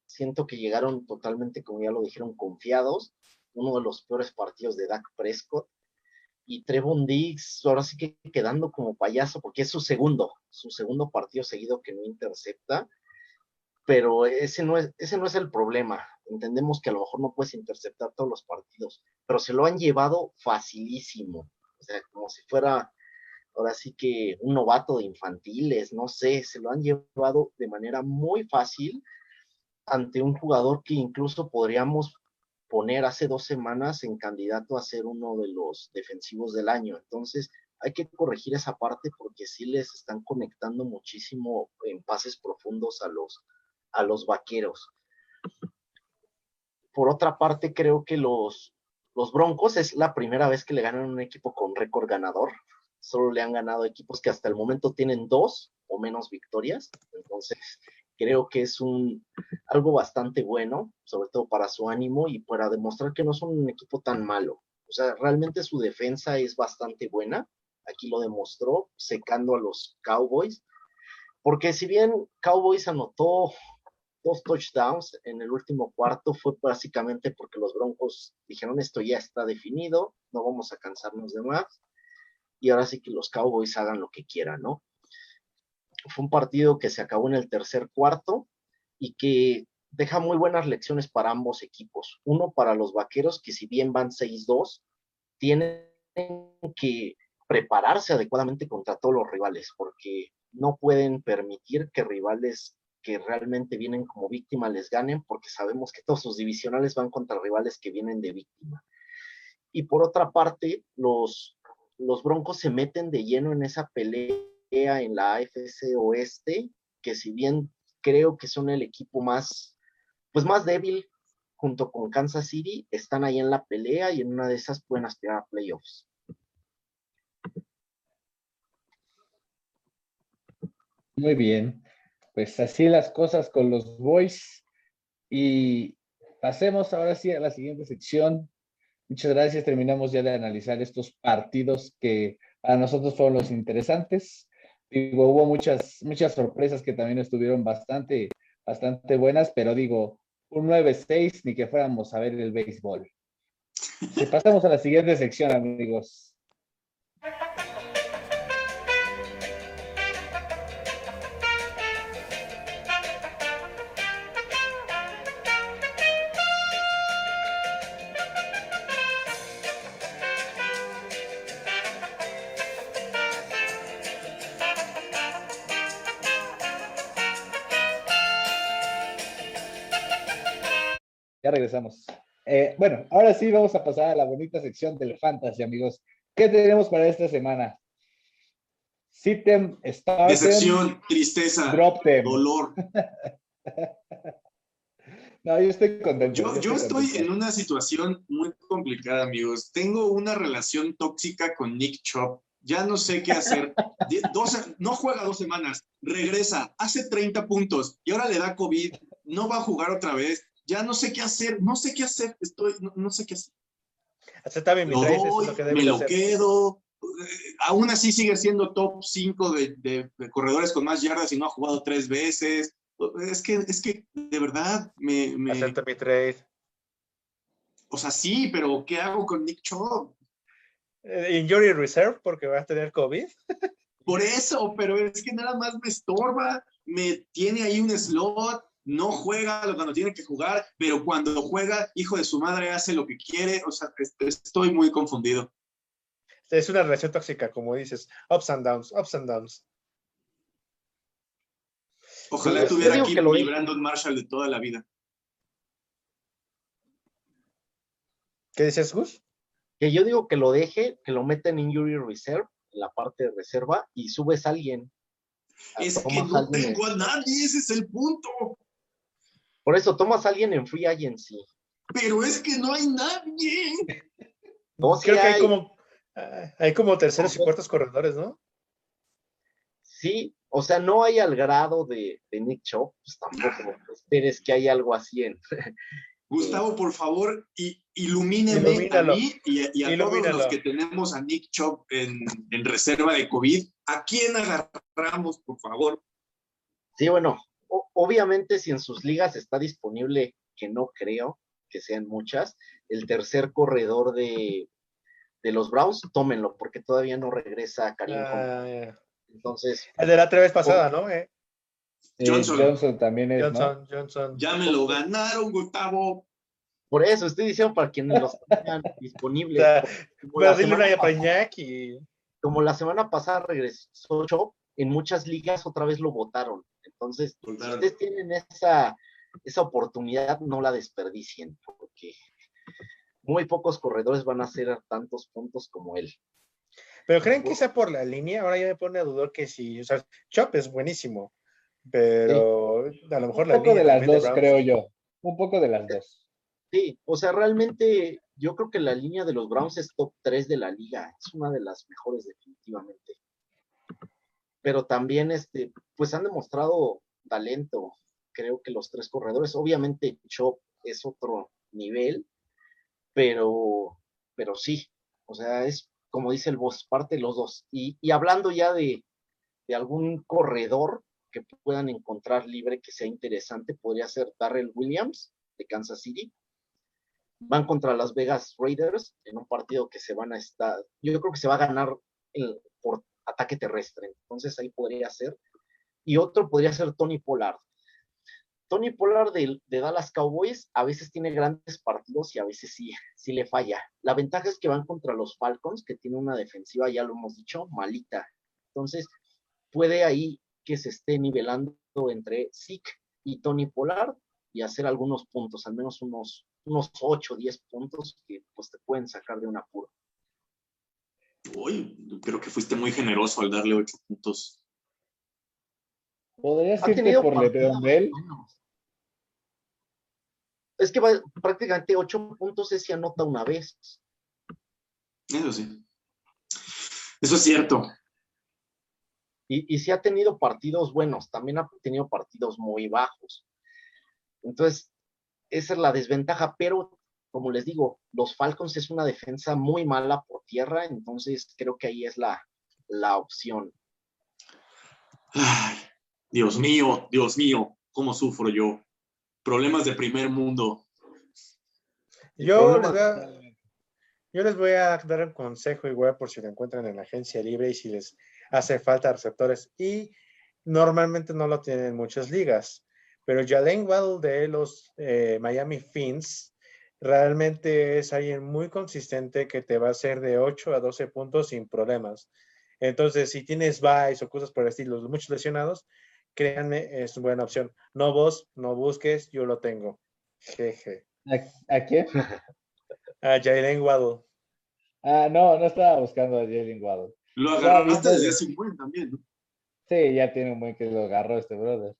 [SPEAKER 6] siento que llegaron totalmente, como ya lo dijeron, confiados. Uno de los peores partidos de Dak Prescott. Y Trevon Diggs, ahora sí que quedando como payaso, porque es su segundo, su segundo partido seguido que no intercepta. Pero ese no es, ese no es el problema. Entendemos que a lo mejor no puedes interceptar todos los partidos, pero se lo han llevado facilísimo. O sea, como si fuera ahora sí que un novato de infantiles, no sé, se lo han llevado de manera muy fácil ante un jugador que incluso podríamos poner hace dos semanas en candidato a ser uno de los defensivos del año. Entonces, hay que corregir esa parte porque sí les están conectando muchísimo en pases profundos a los, a los vaqueros. Por otra parte, creo que los, los Broncos es la primera vez que le ganan un equipo con récord ganador. Solo le han ganado equipos que hasta el momento tienen dos o menos victorias. Entonces, creo que es un algo bastante bueno, sobre todo para su ánimo y para demostrar que no son un equipo tan malo. O sea, realmente su defensa es bastante buena. Aquí lo demostró, secando a los Cowboys. Porque si bien Cowboys anotó dos touchdowns en el último cuarto, fue básicamente porque los Broncos dijeron esto ya está definido, no vamos a cansarnos de más. Y ahora sí que los Cowboys hagan lo que quieran, ¿no? Fue un partido que se acabó en el tercer cuarto y que deja muy buenas lecciones para ambos equipos. Uno para los vaqueros, que si bien van 6-2, tienen que prepararse adecuadamente contra todos los rivales, porque no pueden permitir que rivales que realmente vienen como víctima les ganen, porque sabemos que todos sus divisionales van contra rivales que vienen de víctima. Y por otra parte, los, Broncos se meten de lleno en esa pelea en la AFC Oeste, que si bien creo que son el equipo más, pues más débil junto con Kansas City, están ahí en la pelea y en una de esas pueden aspirar a playoffs.
[SPEAKER 3] Muy bien, pues así las cosas con los boys. Y pasemos ahora sí a la siguiente sección. Muchas gracias. Terminamos ya de analizar estos partidos que para nosotros fueron los interesantes. Digo, hubo muchas, muchas sorpresas que también estuvieron bastante, bastante buenas, pero digo, un 9-6 ni que fuéramos a ver el béisbol. <laughs> Si pasamos a la siguiente sección, amigos. Ya regresamos. Eh, bueno, ahora sí vamos a pasar a la bonita sección del fantasy, amigos. ¿Qué tenemos para esta semana? Sitem, Startem,
[SPEAKER 5] Decepción, tristeza,
[SPEAKER 3] Drop them.
[SPEAKER 5] dolor. <laughs>
[SPEAKER 3] No, yo estoy contento.
[SPEAKER 5] Yo, yo estoy en una situación muy complicada, amigos. Tengo una relación tóxica con Nick Chop. Ya no sé qué hacer. <laughs> Doce- no juega dos semanas, regresa, hace 30 puntos y ahora le da COVID. No va a jugar otra vez. Ya no sé qué hacer. No sé qué hacer. Estoy, no, no sé qué hacer.
[SPEAKER 4] Bien mi
[SPEAKER 5] Lo doy,
[SPEAKER 4] es lo que
[SPEAKER 5] me lo
[SPEAKER 4] hacer.
[SPEAKER 5] quedo. Eh, aún así sigue siendo top 5 de, de- de corredores con más yardas y no ha jugado tres veces. Es que, es que de verdad me, me-
[SPEAKER 4] Acepta mi trade.
[SPEAKER 5] o sea, sí, pero ¿qué hago con Nick Chubb?
[SPEAKER 4] Eh, Injury reserve porque va a tener COVID.
[SPEAKER 5] Por eso, pero es que nada más me estorba, me tiene ahí un slot, no juega cuando tiene que jugar, pero cuando juega, hijo de su madre, hace lo que quiere, o sea, es- estoy muy confundido.
[SPEAKER 4] Es una relación tóxica, como dices. Ups and downs, ups and downs.
[SPEAKER 5] Ojalá
[SPEAKER 6] Sí,
[SPEAKER 5] tuviera aquí mi. Brandon Marshall de toda la vida.
[SPEAKER 4] ¿Qué dices, Gus?
[SPEAKER 6] Que yo digo que lo deje, que lo meta en Injury Reserve, en la parte de reserva, y subes a alguien.
[SPEAKER 5] Es que no tengo a nadie, ese es el punto.
[SPEAKER 6] Por eso, tomas a alguien en Free Agency.
[SPEAKER 5] Pero es que no hay nadie. <laughs>
[SPEAKER 6] No, sí
[SPEAKER 4] Creo que hay
[SPEAKER 6] hay.
[SPEAKER 4] como, ah, hay como terceros y cuartos corredores, ¿no?
[SPEAKER 6] Sí, o sea, no hay al grado de, de Nick Chubb, pues tampoco esperes que haya algo así en... <laughs>
[SPEAKER 5] Gustavo, por favor, ilumíneme
[SPEAKER 4] Ilumínalo.
[SPEAKER 5] a mí y, a- y a todos los que tenemos a Nick Chop en, en reserva de COVID. ¿A quién agarramos, por favor?
[SPEAKER 6] Sí, bueno, o- obviamente si en sus ligas está disponible, que no creo que sean muchas, el tercer corredor de, de los Browns, tómenlo, porque todavía no regresa Karim.
[SPEAKER 4] Ah.
[SPEAKER 6] Entonces,
[SPEAKER 4] El de la otra vez pasada, ¿no? Eh,
[SPEAKER 3] Eh,
[SPEAKER 5] Johnson.
[SPEAKER 3] Johnson. también es, ¿no?
[SPEAKER 4] Johnson, Johnson.
[SPEAKER 5] Ya me lo ganaron, Gustavo.
[SPEAKER 6] por eso estoy diciendo para quienes los tengan <laughs> disponibles.
[SPEAKER 4] O sea,
[SPEAKER 6] Como la
[SPEAKER 4] Pero dile una
[SPEAKER 6] pasada-
[SPEAKER 4] y
[SPEAKER 6] como la semana pasada regresó Chop, en muchas ligas otra vez lo votaron. Entonces, si
[SPEAKER 5] Votaron.
[SPEAKER 6] ustedes tienen esa, esa oportunidad, no la desperdicien, porque muy pocos corredores van a hacer tantos puntos como él.
[SPEAKER 4] Pero creen que sea por la línea, ahora ya me pone a dudar que sí, o sea, Chop es buenísimo, pero a lo mejor
[SPEAKER 3] Un
[SPEAKER 4] la
[SPEAKER 3] poco
[SPEAKER 4] línea
[SPEAKER 3] de las dos,
[SPEAKER 4] Browns.
[SPEAKER 3] creo yo. Un poco de las dos.
[SPEAKER 6] Sí, o sea, realmente yo creo que la línea de los Browns es top 3 de la liga, es una de las mejores definitivamente. Pero también, este, pues han demostrado talento, creo que los tres corredores, obviamente Chop es otro nivel, pero, pero sí, o sea, es como dice el boss, parte de los dos. Y, y hablando ya de, de algún corredor que puedan encontrar libre que sea interesante, podría ser Darrell Williams de Kansas City. Van contra las Vegas Raiders en un partido que se van a estar, yo creo que se va a ganar el- ataque terrestre, entonces ahí podría ser. Y otro podría ser Tony Pollard. Tony Pollard de, Dallas Cowboys a veces tiene grandes partidos y a veces sí, sí le falla. La ventaja es que van contra los Falcons, que tiene una defensiva, ya lo hemos dicho, malita. Entonces, puede ahí que se esté nivelando entre Zeke y Tony Pollard y hacer algunos puntos, al menos unos, unos 8 o 10 puntos que pues te pueden sacar de un apuro.
[SPEAKER 5] Uy, creo que fuiste muy generoso al darle ocho puntos.
[SPEAKER 3] ¿Podrías
[SPEAKER 6] Ha
[SPEAKER 3] irte
[SPEAKER 6] tenido
[SPEAKER 3] por Le'Veon Bell?
[SPEAKER 6] Es que va- prácticamente 8 puntos es si anota una vez.
[SPEAKER 5] Eso sí. Eso es cierto.
[SPEAKER 6] Y, y sí ha tenido partidos buenos, también ha tenido partidos muy bajos. Entonces, esa es la desventaja, pero como les digo, los Falcons es una defensa muy mala por tierra, entonces creo que ahí es la, la opción.
[SPEAKER 5] Ay, Dios mío, Dios mío, cómo sufro yo. Problemas de primer mundo.
[SPEAKER 4] Yo les, voy a, yo les voy a dar un consejo igual por si lo encuentran en la agencia libre y si les hace falta receptores. Y normalmente no lo tienen en muchas ligas, pero Jalen Waddle de los eh, Miami Fins realmente es alguien muy consistente que te va a hacer de 8 a 12 puntos sin problemas. Entonces, si tienes buys o cosas por el estilo, muchos lesionados, créanme, es una buena opción. No vos, no busques, yo lo tengo. Jeje.
[SPEAKER 3] ¿A, a quién? <laughs>
[SPEAKER 4] A Jalen Waddle.
[SPEAKER 3] Ah, no, no estaba buscando a Jalen Waddle.
[SPEAKER 5] Lo agarraste desde hace un buen también, ¿no?
[SPEAKER 3] Sí, ya tiene un buen que lo agarró este brother.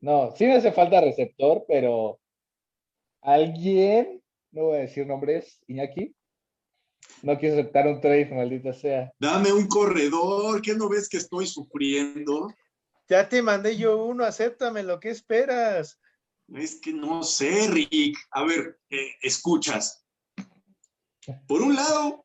[SPEAKER 3] No, sí me hace falta receptor, pero alguien, no voy a decir nombres, Iñaki, no quiso aceptar un trade, maldita sea.
[SPEAKER 5] Dame un corredor, ¿qué no ves que estoy sufriendo?
[SPEAKER 4] Ya te mandé yo uno, acéptame, lo que esperas?
[SPEAKER 5] Es que no sé, Rick. A ver, eh, escuchas. Por un lado,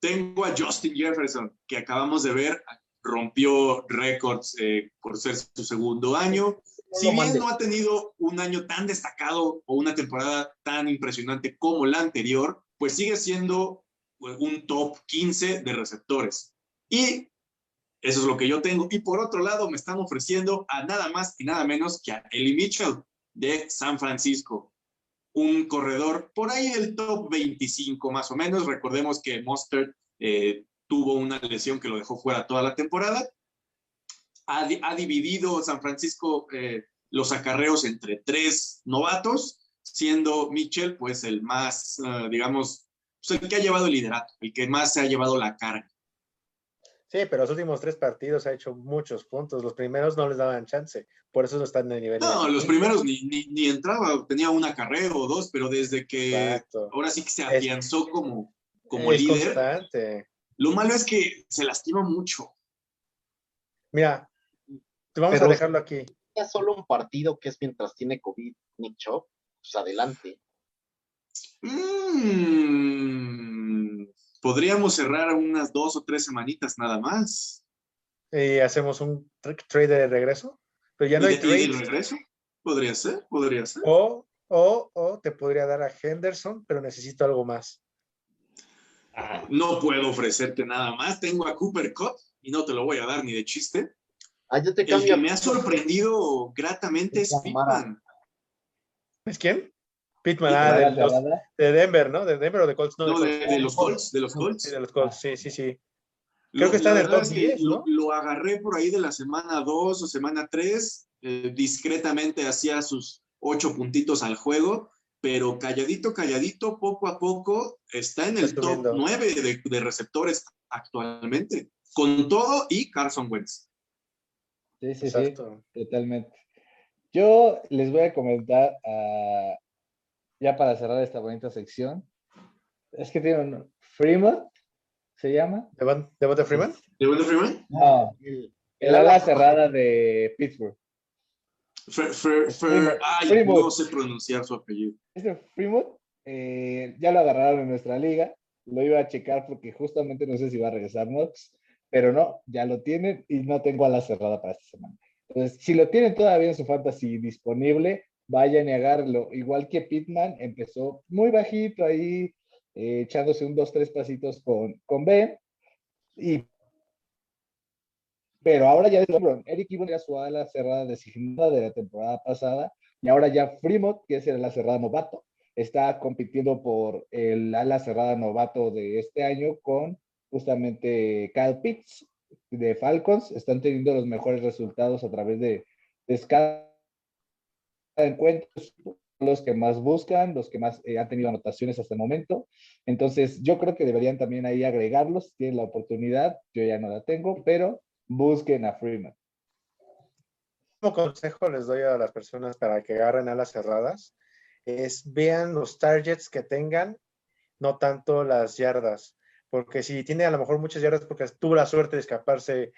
[SPEAKER 5] tengo a Justin Jefferson, que acabamos de ver, rompió récords eh, por ser su segundo año. Si bien
[SPEAKER 6] mande.
[SPEAKER 5] no ha tenido un año tan destacado o una temporada tan impresionante como la anterior, pues sigue siendo pues, un top 15 de receptores. Y eso es lo que yo tengo. Y por otro lado, me están ofreciendo a nada más y nada menos que a Ellie Mitchell de San Francisco. Un corredor por ahí del top 25 más o menos. Recordemos que Mustard eh, tuvo una lesión que lo dejó fuera toda la temporada. Ha, di- ha dividido San Francisco eh, los acarreos entre tres novatos, siendo Mitchell pues el más, eh, digamos, pues, el que ha llevado el liderato, el que más se ha llevado la carga.
[SPEAKER 4] Sí, pero los últimos tres partidos ha hecho muchos puntos. Los primeros no les daban chance. Por eso no están en el nivel.
[SPEAKER 5] No,
[SPEAKER 4] de-
[SPEAKER 5] los primeros ni, ni, ni entraba, tenía un acarreo o dos, pero desde que
[SPEAKER 4] Exacto.
[SPEAKER 5] ahora sí que se
[SPEAKER 4] Es-
[SPEAKER 5] afianzó como, como
[SPEAKER 4] es
[SPEAKER 5] líder,
[SPEAKER 4] constante.
[SPEAKER 5] lo malo es que se lastima mucho.
[SPEAKER 4] Mira, vamos
[SPEAKER 6] Pero-
[SPEAKER 4] a dejarlo aquí.
[SPEAKER 6] Ya solo un partido que es mientras tiene COVID Nick Chubb, pues adelante.
[SPEAKER 5] Mm, podríamos cerrar unas dos o tres semanitas nada más.
[SPEAKER 4] Y hacemos un tra- trade de regreso. Pero ya no
[SPEAKER 5] ¿Y
[SPEAKER 4] hay
[SPEAKER 5] de- y
[SPEAKER 4] trade.
[SPEAKER 5] regreso? Podría ser, podría ser.
[SPEAKER 4] O, o, o te podría dar a Henderson, pero necesito algo más.
[SPEAKER 5] No puedo ofrecerte nada más. Tengo a Cooper Cup y no te lo voy a dar ni de chiste.
[SPEAKER 6] Ah, te
[SPEAKER 5] El que me ha sorprendido gratamente es. Pittman.
[SPEAKER 4] ¿Es quién? Pittman, ah, de, los- de Denver, ¿no? De Denver o de Colts. No,
[SPEAKER 5] No,
[SPEAKER 4] de
[SPEAKER 5] de,
[SPEAKER 4] Colts.
[SPEAKER 5] de los Colts, de los
[SPEAKER 4] Sí,
[SPEAKER 5] Colts.
[SPEAKER 4] de los Colts, sí, sí, sí.
[SPEAKER 5] Lo-
[SPEAKER 4] Creo que está
[SPEAKER 5] la
[SPEAKER 4] en el
[SPEAKER 5] verdad
[SPEAKER 4] top
[SPEAKER 5] es que
[SPEAKER 4] 10,
[SPEAKER 5] lo,
[SPEAKER 4] ¿no?
[SPEAKER 5] lo agarré por ahí de la semana 2 o semana 3. discretamente hacía sus ocho puntitos al juego, pero calladito, calladito, poco a poco, está en el
[SPEAKER 4] Está
[SPEAKER 5] top
[SPEAKER 4] subiendo.
[SPEAKER 5] 9 de, de receptores actualmente, con todo y Carson Wentz.
[SPEAKER 3] Sí, sí, sí,
[SPEAKER 4] Exacto.
[SPEAKER 3] totalmente. Yo les voy a comentar, ah, ya para cerrar esta bonita sección, es que tiene un Fremont, ¿se llama?
[SPEAKER 4] ¿Devon- ¿Devonta Freeman?
[SPEAKER 5] ¿De Wendell Freeman?
[SPEAKER 3] No,
[SPEAKER 6] El-
[SPEAKER 3] el ala cerrada de Pittsburgh.
[SPEAKER 5] Fer- Fer- Fer-
[SPEAKER 3] Fremont,
[SPEAKER 5] ay,
[SPEAKER 3] Fremont.
[SPEAKER 5] no sé pronunciar su apellido.
[SPEAKER 3] Este Fremont eh, ya lo agarraron en nuestra liga. Lo iba a checar porque justamente no sé si va a regresar Knox, pero no, ya lo tienen y no tengo a la cerrada para esta semana. Entonces, si lo tienen todavía en su fantasy disponible, vayan y agárrenlo. Igual que Pitman empezó muy bajito ahí, eh, echándose un dos, tres pasitos con, con Ben. Y, pero ahora ya Eric Ibon era su ala cerrada designada de la temporada pasada, y ahora ya Fremont, que es el ala cerrada novato, está compitiendo por el ala cerrada novato de este año con justamente Kyle Pitts de Falcons. Están teniendo los mejores resultados a través de, de cada encuentro, los que más buscan, los que más eh, han tenido anotaciones hasta el momento. Entonces, yo creo que deberían también ahí agregarlos, si tienen la oportunidad. Yo ya no la tengo, pero busquen a Freeman.
[SPEAKER 4] Como consejo les doy a las personas para que agarren alas cerradas, es vean los targets que tengan, no tanto las yardas, porque si tiene a lo mejor muchas yardas porque tuvo la suerte de escaparse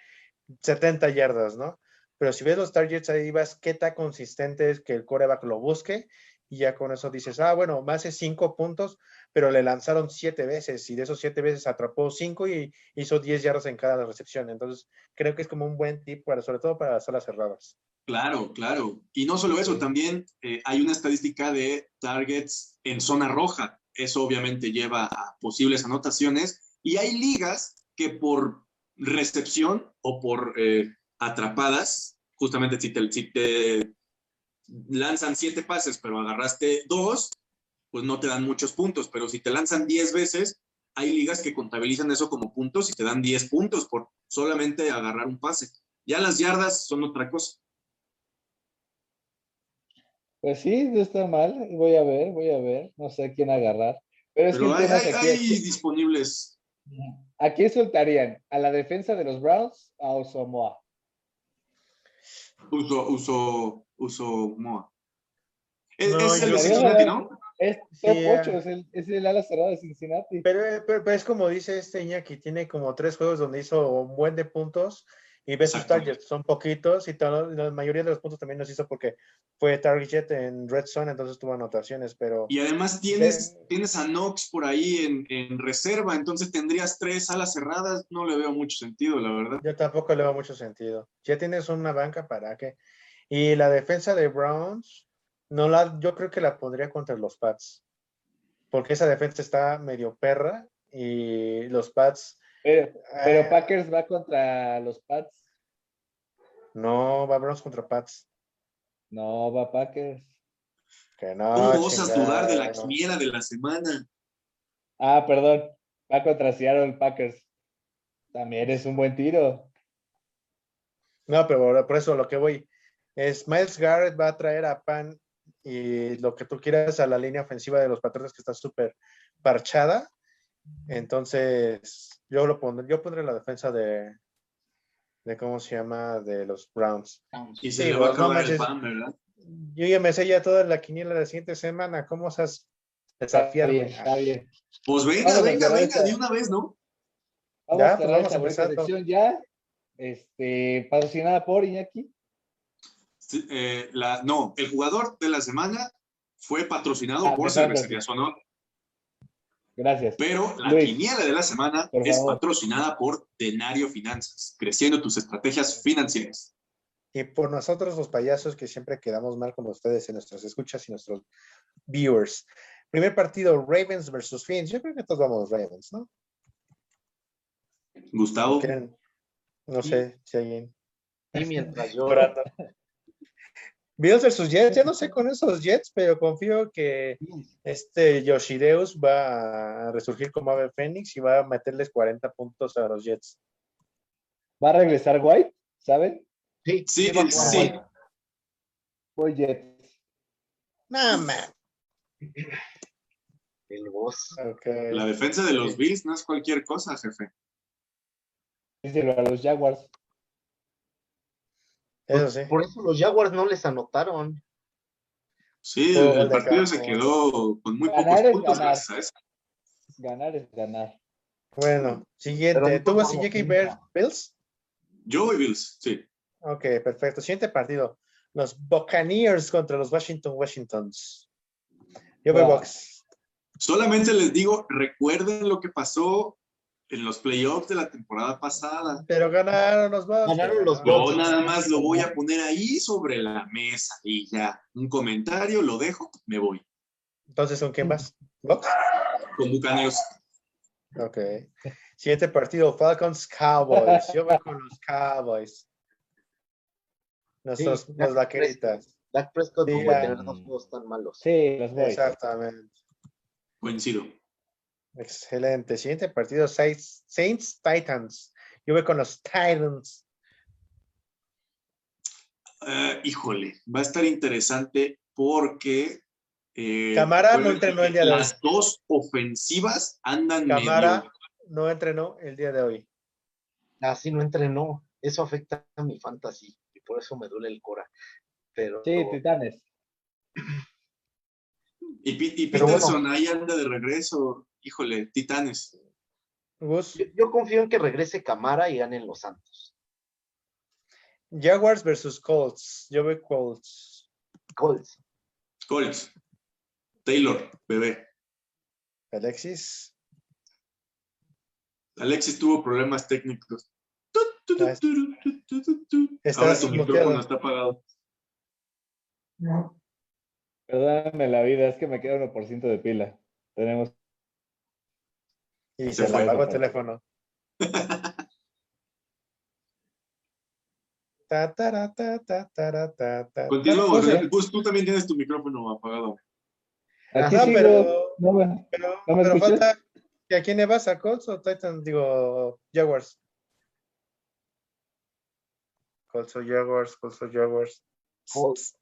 [SPEAKER 4] 70 yardas, ¿no? Pero si ves los targets ahí vas qué tan consistente es que el coreback lo busque y ya con eso dices, ah, bueno, me hace cinco puntos, pero le lanzaron siete veces y de esos siete veces atrapó cinco y hizo 10 yardas en cada recepción. Entonces, creo que es como un buen tip para, sobre todo para las alas cerradas.
[SPEAKER 5] Claro, claro. Y no solo eso, también eh, hay una estadística de targets en zona roja. Eso obviamente lleva a posibles anotaciones. Y hay ligas que por recepción o por eh, atrapadas, justamente si te, si te lanzan siete pases, pero agarraste dos, pues no te dan muchos puntos. Pero si te lanzan diez veces, hay ligas que contabilizan eso como puntos y te dan diez puntos por solamente agarrar un pase. Ya las yardas son otra cosa.
[SPEAKER 3] Pues sí, no está mal. Voy a ver, voy a ver. No sé a quién agarrar. Pero es
[SPEAKER 5] Pero
[SPEAKER 3] que
[SPEAKER 5] hay,
[SPEAKER 3] el tema es
[SPEAKER 5] hay-
[SPEAKER 3] aquí,
[SPEAKER 5] hay
[SPEAKER 3] aquí-
[SPEAKER 5] disponibles.
[SPEAKER 3] ¿A quién soltarían? ¿A la defensa de los Browns o a Osomoa?
[SPEAKER 5] Uso, uso, uso Moa. Es,
[SPEAKER 4] No,
[SPEAKER 5] es el de Cincinnati, ¿no?
[SPEAKER 3] Es top
[SPEAKER 4] Sí,
[SPEAKER 3] 8,
[SPEAKER 4] ah.
[SPEAKER 3] es el, es el ala cerrada de Cincinnati.
[SPEAKER 4] Pero, eh, pero- pero es como dice este Iñaki, tiene como tres juegos donde hizo un buen de puntos y ves sus targets, son poquitos y todo- la mayoría de los puntos también los hizo porque fue target en Red Zone, entonces tuvo anotaciones, pero
[SPEAKER 5] Y además tienes, tienes a Knox por ahí en, en reserva, entonces tendrías tres alas cerradas. No le veo mucho sentido, la verdad.
[SPEAKER 4] yo tampoco le veo mucho sentido. Ya tienes una banca para qué. Y la defensa de Browns, no la, yo creo que la pondría contra los Pats, porque esa defensa está medio perra y los Pats
[SPEAKER 3] Pero, pero
[SPEAKER 4] eh,
[SPEAKER 3] Packers va contra los Pats.
[SPEAKER 4] no va Browns contra Pats.
[SPEAKER 3] No, va Packers.
[SPEAKER 4] Que no.
[SPEAKER 5] ¿Cómo osas dudar de la
[SPEAKER 4] no.
[SPEAKER 5] quiniela de la semana?
[SPEAKER 3] Ah, perdón. Va contra Seattle Packers. También es un buen tiro.
[SPEAKER 4] No, pero por- por eso lo que voy es Miles Garrett va a traer a Pan y lo que tú quieras a la línea ofensiva de los Patriotas que está súper parchada. Entonces, yo lo pondré, yo pondré la defensa de, de cómo se llama, de los Browns.
[SPEAKER 5] Y se
[SPEAKER 4] Sí,
[SPEAKER 5] le va a
[SPEAKER 4] pues, no
[SPEAKER 5] acabar el pan, ¿verdad?
[SPEAKER 4] Yo ya me sé ya toda la quiniela de la siguiente semana. ¿Cómo
[SPEAKER 3] Está
[SPEAKER 4] desafiarme?
[SPEAKER 3] está bien.
[SPEAKER 5] Pues venga,
[SPEAKER 3] Vamos
[SPEAKER 5] venga, venga,
[SPEAKER 3] esta.
[SPEAKER 5] de una vez, ¿no?
[SPEAKER 3] Vamos
[SPEAKER 4] Ya,
[SPEAKER 3] a
[SPEAKER 4] pues
[SPEAKER 3] cerrar
[SPEAKER 4] vamos
[SPEAKER 3] esta sección ya. Este, patrocinada por Iñaki.
[SPEAKER 5] Sí, eh, la, no, el jugador de la semana fue patrocinado
[SPEAKER 3] Ah,
[SPEAKER 5] por. Cervecería Sonora,
[SPEAKER 3] Gracias.
[SPEAKER 5] pero la
[SPEAKER 3] Luis.
[SPEAKER 5] quiniela de la semana es
[SPEAKER 3] favor.
[SPEAKER 5] patrocinada por Denario Finanzas, creciendo tus estrategias financieras.
[SPEAKER 4] Y por nosotros los payasos que siempre quedamos mal con ustedes en nuestras escuchas y nuestros viewers. Primer partido, Ravens versus Fiends. Yo creo que todos vamos Ravens, ¿no?
[SPEAKER 5] Gustavo,
[SPEAKER 4] ¿Quieren? No sé si alguien.
[SPEAKER 6] Y mientras <laughs> yo.
[SPEAKER 4] Bills versus Jets, ya no sé con esos Jets, pero confío que este Yoshideus va a resurgir como ave Fénix y va a meterles 40 puntos a los Jets.
[SPEAKER 3] Va a regresar White, ¿saben?
[SPEAKER 6] sí,
[SPEAKER 5] Sí, sí.
[SPEAKER 3] Voy Jets.
[SPEAKER 4] No, man.
[SPEAKER 6] El boss.
[SPEAKER 5] La defensa de los Bills no es cualquier cosa, jefe.
[SPEAKER 3] Díselo a los Jaguars.
[SPEAKER 4] Eso sí.
[SPEAKER 6] Por eso los Jaguars no les anotaron.
[SPEAKER 5] Sí, el partido se quedó con muy
[SPEAKER 3] Ganar
[SPEAKER 5] pocos puntos
[SPEAKER 3] ganar.
[SPEAKER 5] gracias a eso.
[SPEAKER 3] Ganar es ganar.
[SPEAKER 4] Bueno, siguiente.
[SPEAKER 6] Pero
[SPEAKER 4] ¿Tú vas
[SPEAKER 6] nunca.
[SPEAKER 4] ver Bills?
[SPEAKER 5] Yo voy Bills, sí.
[SPEAKER 4] Ok, perfecto. Siguiente partido. Los Buccaneers contra los Washington Washingtons. Yo veo
[SPEAKER 3] Wow.
[SPEAKER 4] Bucks.
[SPEAKER 5] Solamente les digo, recuerden lo que pasó en los playoffs de la temporada pasada.
[SPEAKER 4] Pero ganaron los Bucks.
[SPEAKER 6] Ganaron los
[SPEAKER 5] Yo nada más lo voy a poner ahí sobre la mesa y ya. Un comentario, lo dejo, me voy.
[SPEAKER 4] Entonces, ¿con quién vas? ¿Bucks?
[SPEAKER 5] Con Bucaneros.
[SPEAKER 4] Ok. Siguiente partido, Falcons Cowboys. Yo voy con los Cowboys. Nuestros,
[SPEAKER 6] Sí,
[SPEAKER 4] los vaqueritas.
[SPEAKER 6] Dak Prescott
[SPEAKER 4] Sí,
[SPEAKER 6] no puede
[SPEAKER 4] ah.
[SPEAKER 6] tener dos juegos tan malos.
[SPEAKER 3] Sí, los.
[SPEAKER 4] Exactamente.
[SPEAKER 5] Coincido.
[SPEAKER 4] Excelente. Siguiente partido, Saints, Saints Titans. Yo voy con los Titans.
[SPEAKER 5] Eh, híjole, va a estar interesante porque. eh,
[SPEAKER 4] Camara no entrenó el día de hoy.
[SPEAKER 5] Las dos ofensivas andan
[SPEAKER 4] Camara
[SPEAKER 5] medio.
[SPEAKER 4] no entrenó el día de hoy.
[SPEAKER 6] Así no entrenó. Eso afecta a mi fantasy. Y por eso me duele el cora. Pero
[SPEAKER 3] Sí, Titanes.
[SPEAKER 5] Y, y
[SPEAKER 6] Pero bueno.
[SPEAKER 5] Peterson ahí anda de regreso. Híjole, Titanes.
[SPEAKER 6] Yo, yo confío en que regrese Camara y ganen los Santos.
[SPEAKER 4] Jaguars versus Colts. Yo voy Colts.
[SPEAKER 6] Colts.
[SPEAKER 5] Colts. Taylor, bebé.
[SPEAKER 4] Alexis.
[SPEAKER 5] Alexis tuvo problemas técnicos.
[SPEAKER 4] Ah,
[SPEAKER 5] Ahora tu micrófono está apagado.
[SPEAKER 3] Perdóname la vida, es que me queda 1% de pila. Tenemos.
[SPEAKER 4] Y
[SPEAKER 5] Se
[SPEAKER 4] se le apagó el teléfono. <laughs> Ta, ta, ta, pues,
[SPEAKER 5] tú también tienes tu micrófono apagado.
[SPEAKER 3] Aquí
[SPEAKER 4] Ajá,
[SPEAKER 3] sigo.
[SPEAKER 4] pero-
[SPEAKER 3] No, me-
[SPEAKER 4] Pero,
[SPEAKER 3] ¿No me
[SPEAKER 4] pero falta. ¿Y a quién le vas? ¿A Colts o Titans? Digo, Jaguars. Colts o Jaguars, Colts o Jaguars.
[SPEAKER 6] Colts.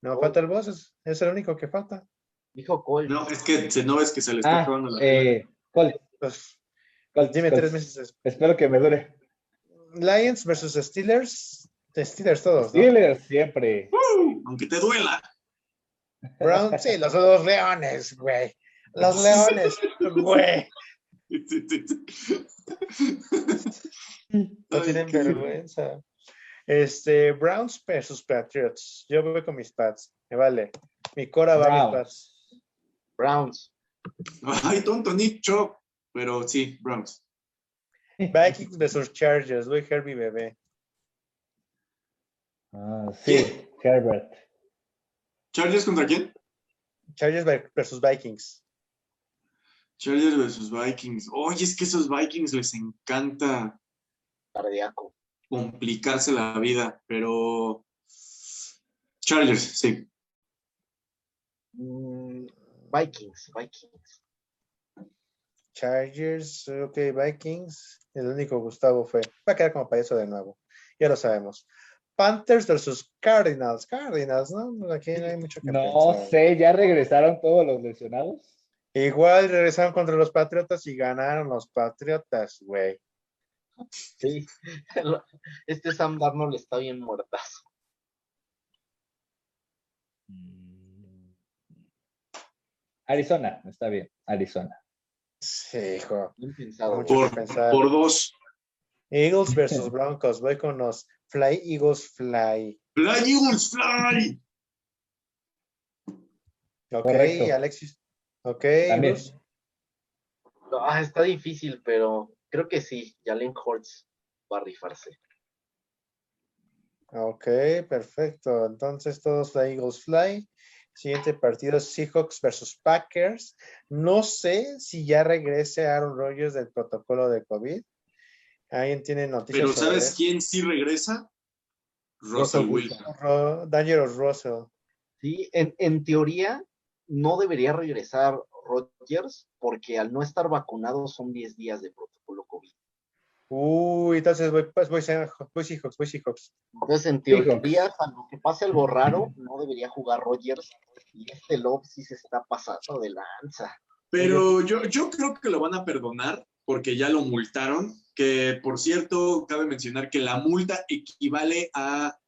[SPEAKER 4] No, falta el boss, es, es el único que falta.
[SPEAKER 6] Dijo Cole.
[SPEAKER 5] No, es que no ves que se le está
[SPEAKER 3] Ah,
[SPEAKER 5] la
[SPEAKER 3] eh, Colts,
[SPEAKER 4] Pues, tres meses después.
[SPEAKER 3] Espero que me dure.
[SPEAKER 4] Lions versus Steelers. Steelers todos, ¿no?
[SPEAKER 3] Steelers siempre.
[SPEAKER 5] Aunque te duela.
[SPEAKER 4] Browns, sí, los dos leones, güey. Los leones, güey. <laughs> No tienen vergüenza. Este, Browns versus Patriots. Yo voy con mis Pats. Me vale. Mi Cora va a mis
[SPEAKER 3] Browns.
[SPEAKER 4] Pats.
[SPEAKER 6] Browns.
[SPEAKER 5] Ay, tonto Nick Chop. Pero sí, Browns.
[SPEAKER 4] Vikings versus Chargers. Voy Herbie bebé.
[SPEAKER 3] Ah, sí, Herbert.
[SPEAKER 5] ¿Chargers contra quién?
[SPEAKER 4] Chargers versus Vikings.
[SPEAKER 5] Chargers versus Vikings. Oye, es que esos Vikings les encanta
[SPEAKER 6] Cardíaco.
[SPEAKER 5] complicarse la vida, pero. Chargers, sí.
[SPEAKER 6] Mm, Vikings, Vikings.
[SPEAKER 4] Chargers, ok, Vikings. El único Gustavo fue. Va a quedar como payaso de nuevo. Ya lo sabemos. Panthers versus Cardinals. Cardinals, ¿no? Aquí no hay mucho que
[SPEAKER 3] No
[SPEAKER 4] pensar.
[SPEAKER 3] sé, ¿ya regresaron todos los lesionados?
[SPEAKER 4] Igual regresaron contra los Patriotas y ganaron los Patriotas, güey.
[SPEAKER 6] Sí. <laughs> Este Sam Darnold está bien muertazo.
[SPEAKER 3] Mm. Arizona, está bien, Arizona.
[SPEAKER 4] Sí, hijo.
[SPEAKER 6] Pensado.
[SPEAKER 4] Mucho
[SPEAKER 5] Por, por dos.
[SPEAKER 4] Eagles versus Broncos. Voy con los Fly Eagles Fly.
[SPEAKER 5] Fly Eagles, fly.
[SPEAKER 4] Ok,
[SPEAKER 3] Correcto.
[SPEAKER 4] Alexis. Ok.
[SPEAKER 6] Ah, está difícil, pero creo que sí. Jalen Hurts va a rifarse.
[SPEAKER 4] Ok, perfecto. Entonces todos Fly Eagles Fly. Siguiente partido, Seahawks versus Packers. No sé si ya regrese Aaron Rodgers del protocolo de COVID. ¿Alguien tiene noticias
[SPEAKER 5] Pero
[SPEAKER 4] sobre
[SPEAKER 5] ¿sabes quién sí regresa? Russell
[SPEAKER 3] Russell
[SPEAKER 5] Wilson.
[SPEAKER 3] Wilson.
[SPEAKER 4] Ro- Dangerous Russell.
[SPEAKER 6] Sí, en, en teoría no debería regresar Rodgers porque al no estar vacunado son 10 días de protocolo.
[SPEAKER 4] Uy, entonces voy, pues voy, voy Seahawks, voy Seahawks.
[SPEAKER 6] Entonces, en teoría, salvo que pase algo raro, no debería jugar Rodgers. Y este Love sí se está pasando de lanza.
[SPEAKER 5] Pero yo, yo creo que lo van a perdonar porque ya lo multaron. Que por cierto, cabe mencionar que la multa equivale a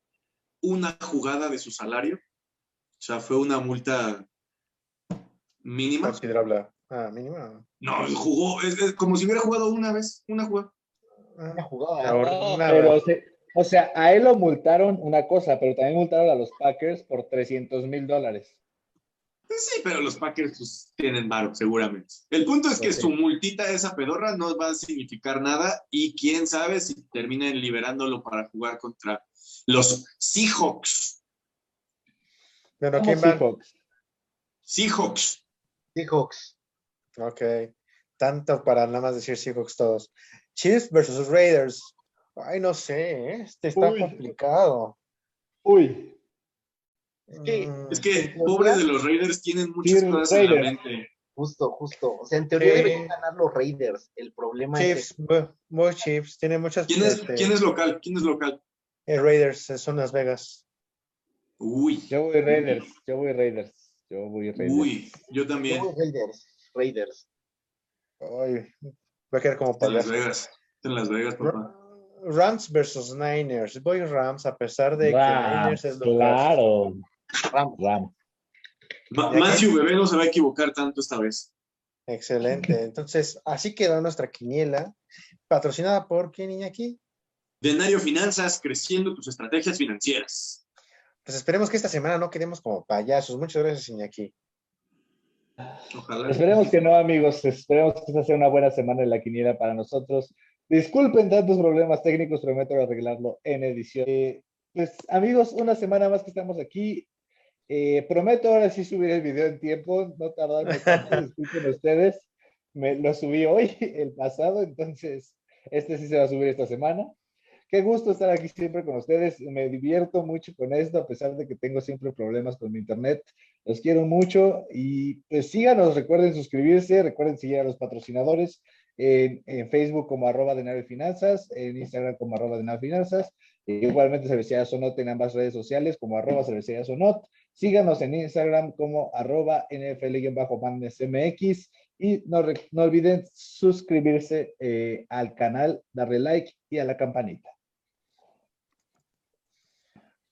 [SPEAKER 5] una jugada de su salario. O sea, fue una multa mínima.
[SPEAKER 4] Considerable. Ah, mínimo.
[SPEAKER 5] No, jugó, es, es como si hubiera jugado una vez, una jugada.
[SPEAKER 6] Una jugada.
[SPEAKER 3] No,
[SPEAKER 4] una-
[SPEAKER 3] pero se- o sea, a él lo multaron una cosa, pero también multaron a los Packers por 300 mil dólares.
[SPEAKER 5] Sí, pero los Packers pues, tienen varo, seguramente. El punto es que su multita, esa pedorra, no va a significar nada y quién sabe si terminen liberándolo para jugar contra los Seahawks.
[SPEAKER 4] Bueno,
[SPEAKER 3] ¿Cómo
[SPEAKER 4] ¿quién va?
[SPEAKER 3] Seahawks?
[SPEAKER 5] Seahawks.
[SPEAKER 6] Seahawks.
[SPEAKER 4] Ok. Tanto para nada más decir Seahawks todos. Chiefs versus Raiders. Ay, no sé, ¿eh? este está
[SPEAKER 3] Uy.
[SPEAKER 4] complicado.
[SPEAKER 3] Uy,
[SPEAKER 6] que-
[SPEAKER 4] Mm,
[SPEAKER 5] Es que pobres de los Raiders tienen muchas cosas en la
[SPEAKER 3] Raiders.
[SPEAKER 5] mente.
[SPEAKER 6] Justo, justo. O sea, en teoría
[SPEAKER 4] Sí.
[SPEAKER 6] deberían ganar los Raiders. El problema
[SPEAKER 4] Chiefs,
[SPEAKER 6] es que
[SPEAKER 4] voy Chiefs, tiene muchas.
[SPEAKER 5] ¿Quién es,
[SPEAKER 4] este,
[SPEAKER 5] quién es local? ¿Quién es local?
[SPEAKER 4] eh, Raiders, eh, son Las Vegas.
[SPEAKER 5] Uy,
[SPEAKER 3] yo voy Raiders, yo voy Raiders, yo voy Raiders.
[SPEAKER 5] uy, yo también.
[SPEAKER 6] Yo voy Raiders. Raiders.
[SPEAKER 4] Ay, va a quedar como
[SPEAKER 5] En Las. Vegas. En Las Vegas, papá.
[SPEAKER 4] Rams versus Niners. Voy Rams a pesar de que Niners es local.
[SPEAKER 3] claro,
[SPEAKER 6] Rams.
[SPEAKER 3] Rams.
[SPEAKER 5] Ma- Matthew Bebé no se va a equivocar tanto esta vez.
[SPEAKER 4] Excelente. <laughs> Entonces, así quedó nuestra quiniela, patrocinada por quién, Iñaki.
[SPEAKER 5] Denario Finanzas, creciendo tus estrategias financieras.
[SPEAKER 4] Pues esperemos que esta semana no quedemos como payasos. Muchas gracias, Iñaki.
[SPEAKER 5] Ojalá.
[SPEAKER 3] Esperemos que no, amigos. Esperemos que esta sea una buena semana en la quiniela para nosotros. Disculpen tantos problemas técnicos, prometo arreglarlo en edición. Eh, pues, amigos, una semana más que estamos aquí. Eh, prometo ahora sí subir el video en tiempo, no tardarme tanto, <laughs> disculpen ustedes. Me lo subí hoy, <laughs> el pasado, entonces este sí se va a subir esta semana. Qué gusto estar aquí siempre con ustedes. Me divierto mucho con esto, a pesar de que tengo siempre problemas con mi internet. Los quiero mucho y pues síganos, recuerden suscribirse, recuerden seguir a los patrocinadores en, Facebook como arroba de Nave Finanzas, en Instagram como arroba de Nave Finanzas, igualmente Cervecería Sonot en ambas redes sociales como arroba Cervecería Sonot. Síganos en Instagram como arroba NFL-MX y no, no, olviden suscribirse eh, al canal, darle like y a la campanita.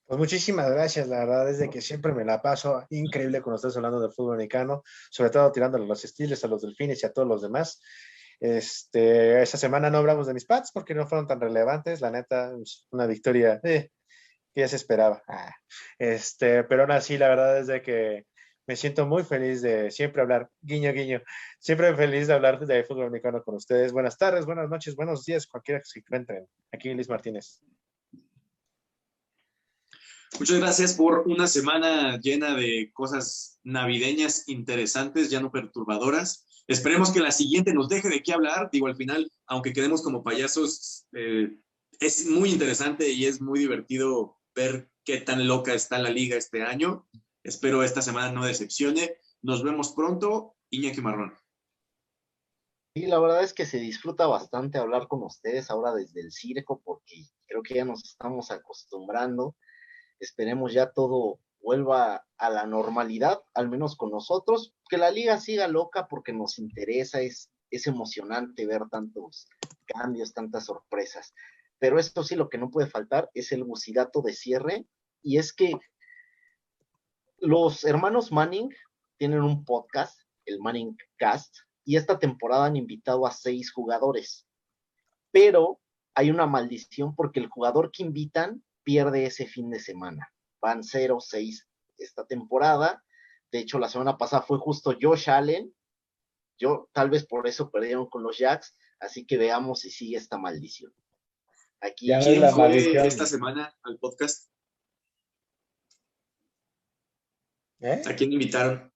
[SPEAKER 4] Pues muchísimas gracias, la verdad es de que siempre me la paso increíble cuando estás hablando del fútbol americano, sobre todo tirándole los estilos a los delfines y a todos los demás. Este, esta semana no hablamos de mis Pats porque no fueron tan relevantes, la neta, una victoria eh, que ya se esperaba. Ah, este, pero aún así, la verdad es de que me siento muy feliz de siempre hablar, guiño, guiño, siempre feliz de hablar de fútbol americano con ustedes. Buenas tardes, buenas noches, buenos días, cualquiera que se encuentren. Aquí Luis Martínez.
[SPEAKER 5] Muchas gracias por una semana llena de cosas navideñas interesantes, ya no perturbadoras. Esperemos que la siguiente nos deje de qué hablar. Digo, al final, aunque quedemos como payasos, eh, es muy interesante y es muy divertido ver qué tan loca está la liga este año. Espero esta semana no decepcione. Nos vemos pronto. Iñaki Marrón.
[SPEAKER 6] Sí, la verdad es que se disfruta bastante hablar con ustedes ahora desde el circo porque creo que ya nos estamos acostumbrando esperemos ya todo vuelva a la normalidad, al menos con nosotros, que la liga siga loca porque nos interesa, es, es emocionante ver tantos cambios, tantas sorpresas. Pero esto sí, lo que no puede faltar es el bucidato de cierre, y es que los hermanos Manning tienen un podcast, el Manning Cast, y esta temporada han invitado a seis jugadores, pero hay una maldición porque el jugador que invitan pierde ese fin de semana. Van 0-6 esta temporada. De hecho, la semana pasada fue justo Josh Allen. Yo, tal vez por eso perdieron con los Jacks. Así que veamos si sigue esta maldición.
[SPEAKER 5] Aquí ya ¿Quién la fue esta semana al podcast? ¿Eh? ¿A quién invitaron?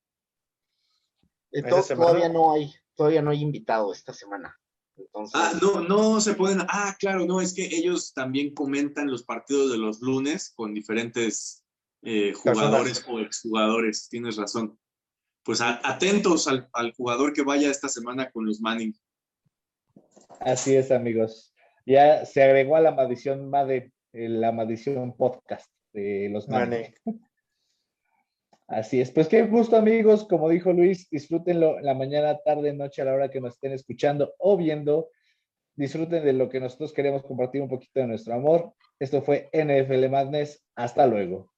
[SPEAKER 6] todavía no hay, todavía no hay invitado esta semana.
[SPEAKER 5] Ah, no, no se pueden. Ah, claro, no, es que ellos también comentan los partidos de los lunes con diferentes eh, jugadores o exjugadores, tienes razón. Pues atentos al, jugador que vaya esta semana con los Manning.
[SPEAKER 3] Así es, amigos. Ya se agregó a la maldición Made, eh, la maldición podcast de los Manning. Así es, pues qué gusto amigos, como dijo Luis, disfrútenlo la mañana, tarde, noche, a la hora que nos estén escuchando o viendo. Disfruten de lo que nosotros queremos compartir un poquito de nuestro amor. Esto fue NFL Madness. Hasta luego.